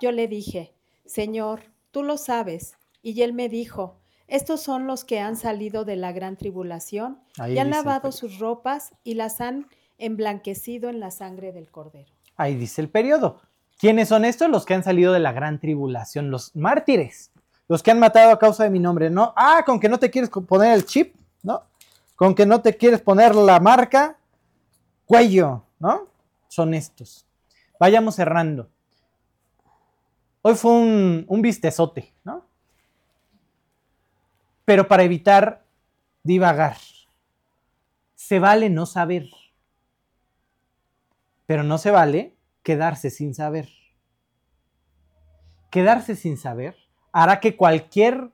Speaker 2: Yo le dije, Señor, tú lo sabes. Y él me dijo, estos son los que han salido de la gran tribulación
Speaker 1: Ahí
Speaker 2: y han lavado sus ropas y las han emblanquecido en la sangre del cordero.
Speaker 1: Ahí dice el periodo. ¿Quiénes son estos? Los que han salido de la gran tribulación, los mártires, los que han matado a causa de mi nombre. No, ah, con que no te quieres poner el chip, ¿no? Con que no te quieres poner la marca, cuello, ¿no? Son estos. Vayamos cerrando. Hoy fue un, un vistezote, ¿no? Pero para evitar divagar, se vale no saber, pero no se vale quedarse sin saber. Quedarse sin saber hará que cualquier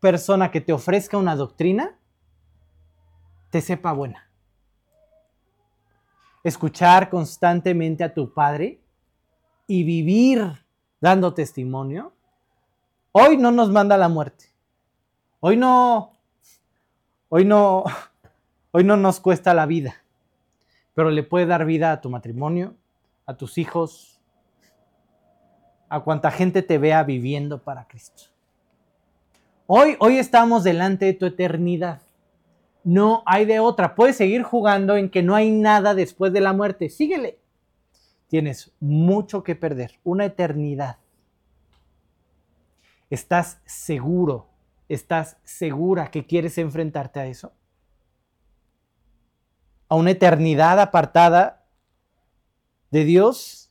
Speaker 1: persona que te ofrezca una doctrina te sepa buena. Escuchar constantemente a tu padre y vivir dando testimonio, hoy no nos manda la muerte. Hoy no, hoy no, hoy no nos cuesta la vida, pero le puede dar vida a tu matrimonio, a tus hijos, a cuanta gente te vea viviendo para Cristo. Hoy, hoy estamos delante de tu eternidad. No hay de otra. Puedes seguir jugando en que no hay nada después de la muerte. Síguele. Tienes mucho que perder, una eternidad. ¿Estás seguro? ¿Estás segura que quieres enfrentarte a eso? ¿A una eternidad apartada de Dios?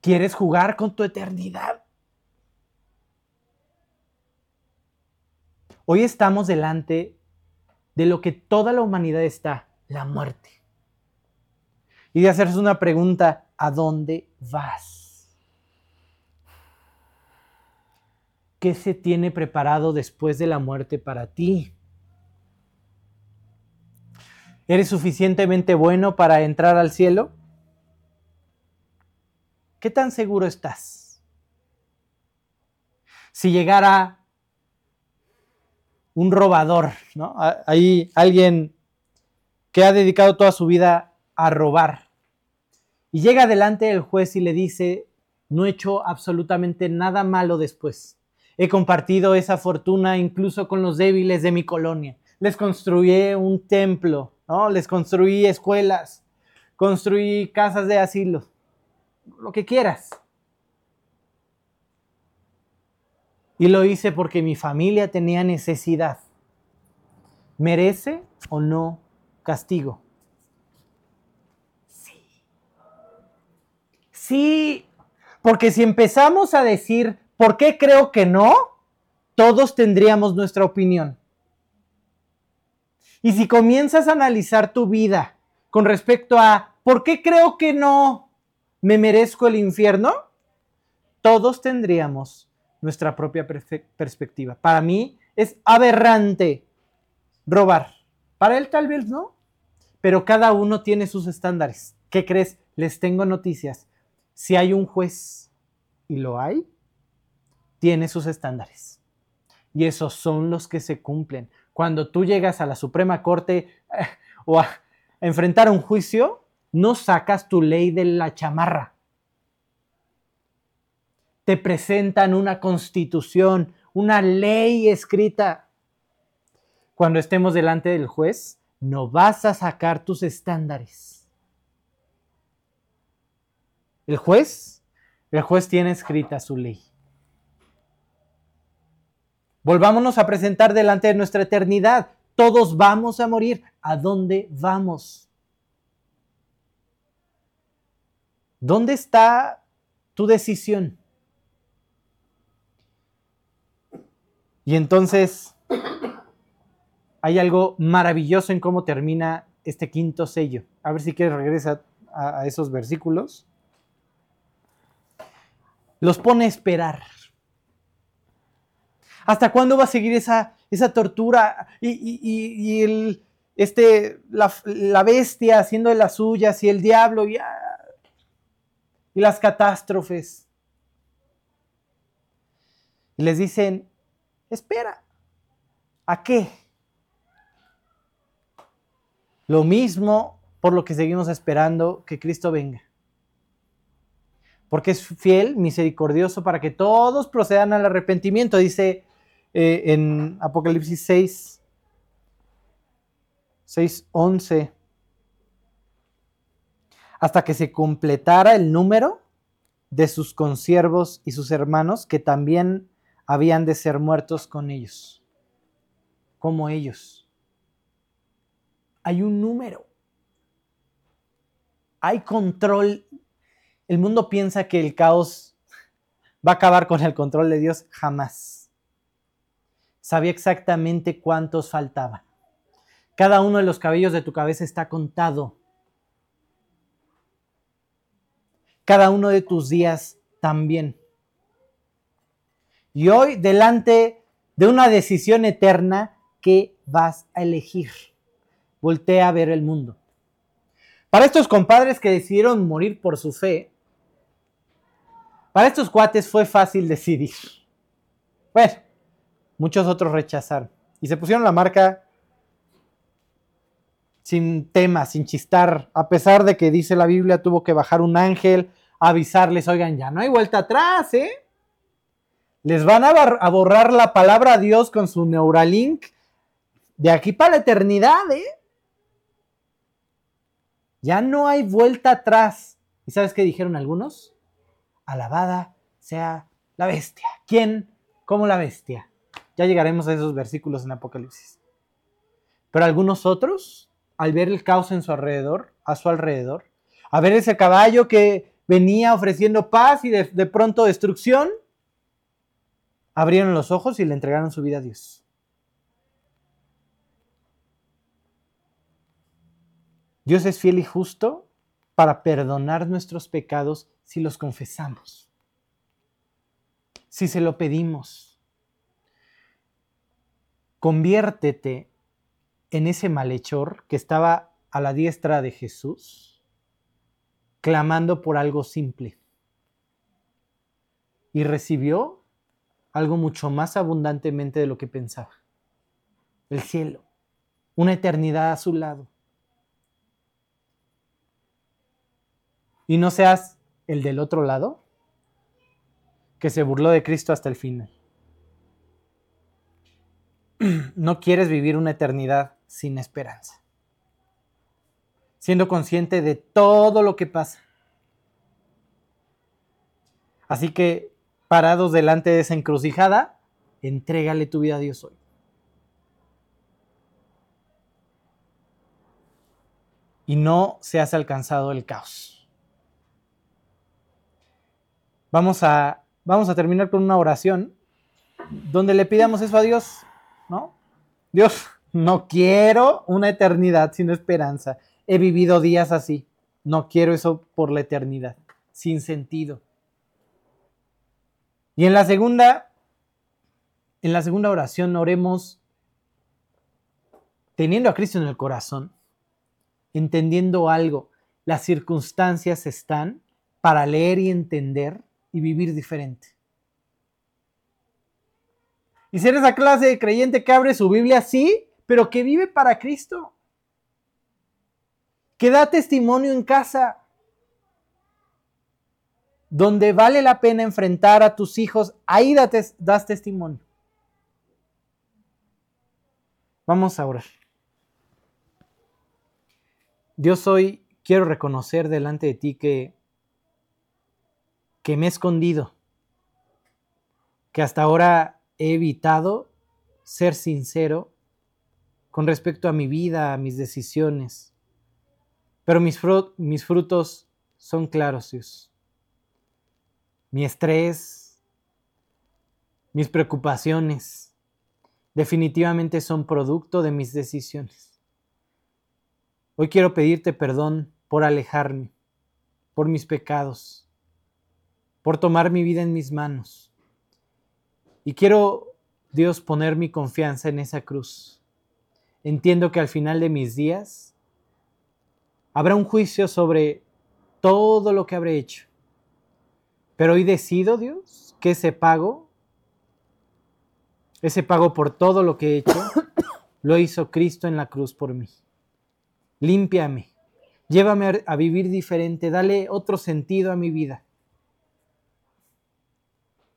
Speaker 1: ¿Quieres jugar con tu eternidad? Hoy estamos delante de lo que toda la humanidad está, la muerte. Y de hacerse una pregunta, ¿a dónde vas? ¿Qué se tiene preparado después de la muerte para ti? ¿Eres suficientemente bueno para entrar al cielo? ¿Qué tan seguro estás? Si llegara un robador, ¿no? Hay alguien que ha dedicado toda su vida a robar y llega delante del juez y le dice, no he hecho absolutamente nada malo después. He compartido esa fortuna incluso con los débiles de mi colonia. Les construí un templo, ¿no? Les construí escuelas, construí casas de asilo, lo que quieras. Y lo hice porque mi familia tenía necesidad. ¿Merece o no castigo? Sí. Sí, porque si empezamos a decir, ¿por qué creo que no? Todos tendríamos nuestra opinión. Y si comienzas a analizar tu vida con respecto a, ¿por qué creo que no me merezco el infierno? Todos tendríamos nuestra propia perspectiva. Para mí es aberrante robar. Para él tal vez no, pero cada uno tiene sus estándares. ¿Qué crees? Les tengo noticias. Si hay un juez, y lo hay, tiene sus estándares. Y esos son los que se cumplen. Cuando tú llegas a la Suprema Corte eh, o a enfrentar un juicio, no sacas tu ley de la chamarra te presentan una constitución, una ley escrita. Cuando estemos delante del juez, no vas a sacar tus estándares. El juez, el juez tiene escrita su ley. Volvámonos a presentar delante de nuestra eternidad. Todos vamos a morir. ¿A dónde vamos? ¿Dónde está tu decisión? Y entonces hay algo maravilloso en cómo termina este quinto sello. A ver si quieres regresa a, esos versículos. Los pone a esperar. ¿Hasta cuándo va a seguir esa, esa tortura? Y, el, este, la, bestia haciendo de las suyas y el diablo y, y las catástrofes. Y les dicen, espera. ¿A qué? Lo mismo por lo que seguimos esperando que Cristo venga. Porque es fiel, misericordioso, para que todos procedan al arrepentimiento, dice eh, en Apocalipsis 6, 6, 11. Hasta que se completara el número de sus consiervos y sus hermanos, que también habían de ser muertos con ellos, como ellos. Hay un número. Hay control. El mundo piensa que el caos va a acabar con el control de Dios. Jamás. Sabía exactamente cuántos faltaban. Cada uno de los cabellos de tu cabeza está contado. Cada uno de tus días también. Y hoy, delante de una decisión eterna, ¿qué vas a elegir? Voltea a ver el mundo. Para estos compadres que decidieron morir por su fe, para estos cuates fue fácil decidir. Bueno, muchos otros rechazaron. Y se pusieron la marca sin tema, sin chistar, a pesar de que dice la Biblia, tuvo que bajar un ángel, avisarles, oigan, ya no hay vuelta atrás, ¿eh? les van a, borrar la palabra Dios con su Neuralink de aquí para la eternidad, ¿eh? Ya no hay vuelta atrás. ¿Y sabes qué dijeron algunos? Alabada sea la bestia. ¿Quién como la bestia? Ya llegaremos a esos versículos en Apocalipsis. Pero algunos otros, al ver el caos en su alrededor, a su alrededor, a ver ese caballo que venía ofreciendo paz y de pronto destrucción, abrieron los ojos y le entregaron su vida a Dios. Dios es fiel y justo para perdonar nuestros pecados si los confesamos, si se lo pedimos. Conviértete en ese malhechor que estaba a la diestra de Jesús, clamando por algo simple. Y recibió algo mucho más abundantemente de lo que pensaba. El cielo, una eternidad a su lado. Y no seas el del otro lado, que se burló de Cristo hasta el final. no quieres vivir una eternidad sin esperanza. Siendo consciente de todo lo que pasa. Así que, parados delante de esa encrucijada, entrégale tu vida a Dios hoy. Y no se has alcanzado el caos. Vamos a, vamos a terminar con una oración donde le pidamos eso a Dios. Dios, no quiero una eternidad sin esperanza. He vivido días así. No quiero eso por la eternidad, sin sentido. Y en la segunda, en la segunda oración oremos teniendo a Cristo en el corazón, entendiendo algo. Las circunstancias están para leer y entender y vivir diferente. Y ser esa clase de creyente que abre su Biblia, sí, pero que vive para Cristo. Que da testimonio en casa. Donde vale la pena enfrentar a tus hijos, ahí das testimonio. Vamos a orar. Dios hoy quiero reconocer delante de ti que, que me he escondido, que hasta ahora he evitado ser sincero con respecto a mi vida, a mis decisiones. Pero mis, frutos son claros, Dios. Mi estrés, mis preocupaciones, definitivamente son producto de mis decisiones. Hoy quiero pedirte perdón por alejarme, por mis pecados, por tomar mi vida en mis manos y quiero, Dios, poner mi confianza en esa cruz. Entiendo que al final de mis días habrá un juicio sobre todo lo que habré hecho. Pero hoy decido, Dios, que ese pago, ese pago por todo lo que he hecho, lo hizo Cristo en la cruz por mí. Límpiame, llévame a vivir diferente, dale otro sentido a mi vida.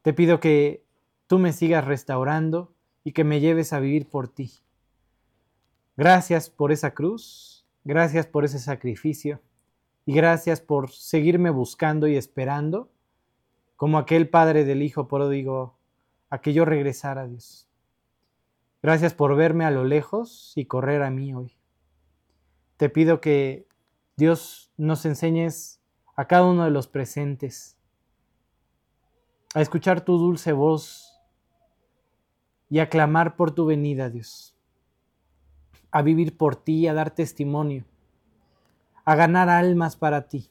Speaker 1: Te pido que tú me sigas restaurando y que me lleves a vivir por ti. Gracias por esa cruz, gracias por ese sacrificio y gracias por seguirme buscando y esperando como aquel padre del hijo pródigo a que yo regresara a Dios. Gracias por verme a lo lejos y correr a mí hoy. Te pido que Dios nos enseñes a cada uno de los presentes a escuchar tu dulce voz y a clamar por tu venida, Dios. A vivir por ti, a dar testimonio, a ganar almas para ti.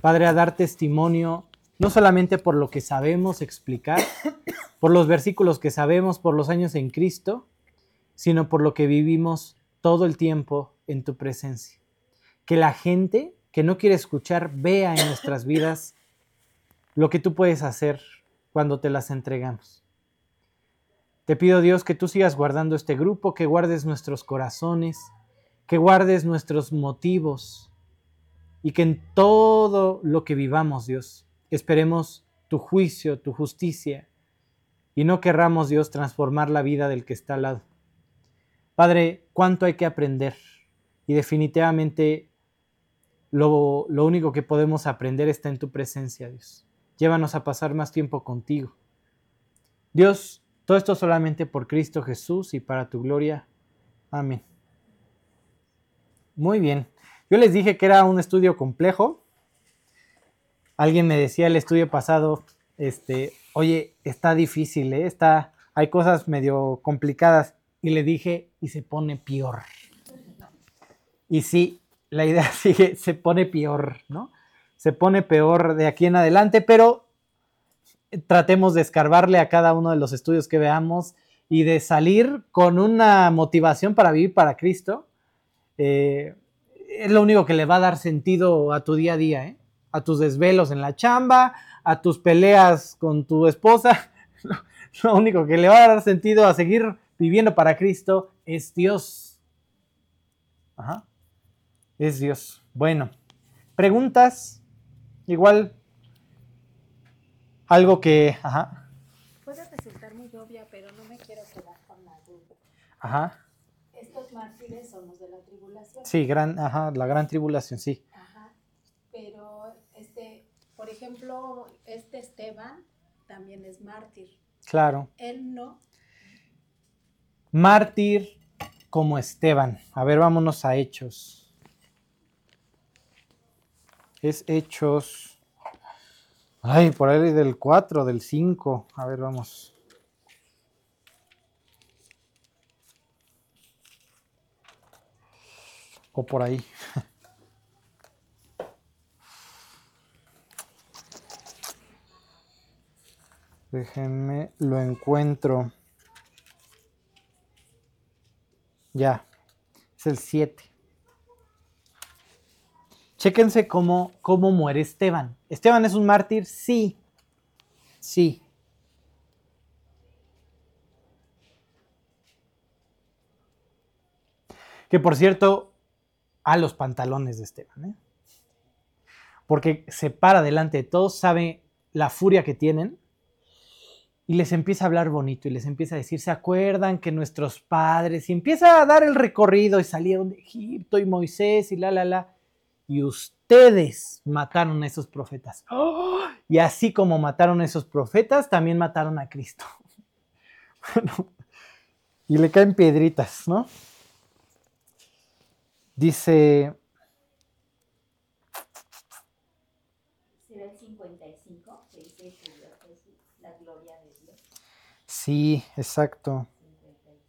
Speaker 1: Padre, a dar testimonio no solamente por lo que sabemos explicar, por los versículos que sabemos, por los años en Cristo, sino por lo que vivimos todo el tiempo en tu presencia. Que la gente que no quiere escuchar vea en nuestras vidas lo que tú puedes hacer cuando te las entregamos. Te pido Dios que tú sigas guardando este grupo, que guardes nuestros corazones, que guardes nuestros motivos y que en todo lo que vivamos, Dios, esperemos tu juicio, tu justicia y no querramos, Dios, transformar la vida del que está al lado. Padre, cuánto hay que aprender y definitivamente lo, lo único que podemos aprender está en tu presencia, Dios. Llévanos a pasar más tiempo contigo. Dios, todo esto solamente por Cristo Jesús y para tu gloria. Amén. Muy bien. Yo les dije que era un estudio complejo. Alguien me decía el estudio pasado, este, oye, está difícil, ¿eh? está, hay cosas medio complicadas. Y le dije, y se pone peor. Y sí, la idea sigue, se pone peor, ¿no? Se pone peor de aquí en adelante, pero tratemos de escarbarle a cada uno de los estudios que veamos y de salir con una motivación para vivir para Cristo, eh, es lo único que le va a dar sentido a tu día a día, ¿eh? a tus desvelos en la chamba, a tus peleas con tu esposa. Lo único que le va a dar sentido a seguir viviendo para Cristo es Dios. Ajá. Es Dios. Bueno, preguntas. Igual algo que, ajá.
Speaker 2: Puede resultar muy obvia, pero no me quiero quedar con la
Speaker 1: Ajá.
Speaker 2: Estos mártires son los de la tribulación.
Speaker 1: Sí, gran, ajá, la gran tribulación, sí.
Speaker 2: Ajá. Pero, este, por ejemplo, este Esteban también es mártir.
Speaker 1: Claro.
Speaker 2: Él no.
Speaker 1: Mártir como Esteban. A ver, vámonos a Hechos. Es Hechos. Ay, por ahí del 4, del 5. A ver, vamos. O por ahí. Déjenme, lo encuentro. Ya, es el 7. Chéquense cómo, cómo muere Esteban. ¿Esteban es un mártir? Sí. Sí. Que por cierto, a los pantalones de Esteban, ¿eh? Porque se para delante de todos, sabe la furia que tienen y les empieza a hablar bonito y les empieza a decir, ¿se acuerdan que nuestros padres? Y empieza a dar el recorrido y salieron de Egipto y Moisés y la, la, la. Y ustedes mataron a esos profetas. ¡Oh! Y así como mataron a esos profetas, también mataron a Cristo. Bueno, y le caen piedritas, ¿no? Dice,
Speaker 5: ¿Será el 55? Que dice que Jesús, la gloria de Dios.
Speaker 1: sí, exacto.
Speaker 5: 55.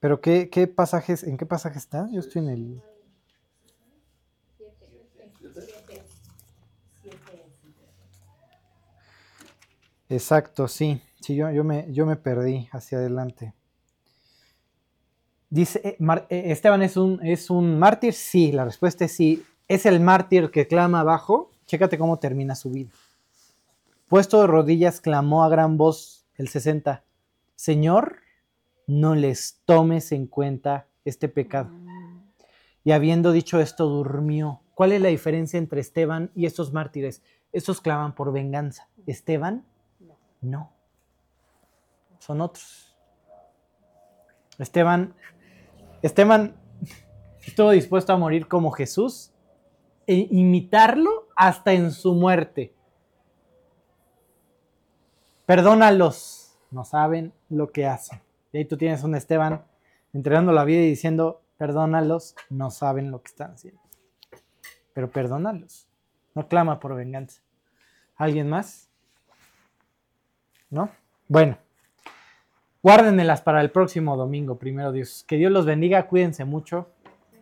Speaker 1: Pero ¿qué, qué pasajes, en qué pasaje está? Yo estoy en el...
Speaker 2: Siete,
Speaker 4: ¿Siete?
Speaker 2: siete.
Speaker 5: Siete, cincuenta.
Speaker 1: Exacto, sí. Sí, yo, yo, me, yo me perdí hacia adelante. Dice, eh, eh, Esteban es un, es un mártir. Sí, la respuesta es sí. Es el mártir que clama abajo. Chécate cómo termina su vida. Puesto de rodillas, clamó a gran voz el 60. Señor, no les tomes en cuenta este pecado. Y habiendo dicho esto, durmió. ¿Cuál es la diferencia entre Esteban y estos mártires? Estos claman por venganza. Esteban, no. Son otros. Esteban, Esteban estuvo dispuesto a morir como Jesús e imitarlo hasta en su muerte. Perdónalos, no saben lo que hacen. Y ahí tú tienes un Esteban entregando la vida y diciendo, perdónalos, no saben lo que están haciendo. Pero perdónalos. No clama por venganza. ¿Alguien más? ¿No? Bueno. Guárdenmelas para el próximo domingo, primero Dios. Que Dios los bendiga, cuídense mucho.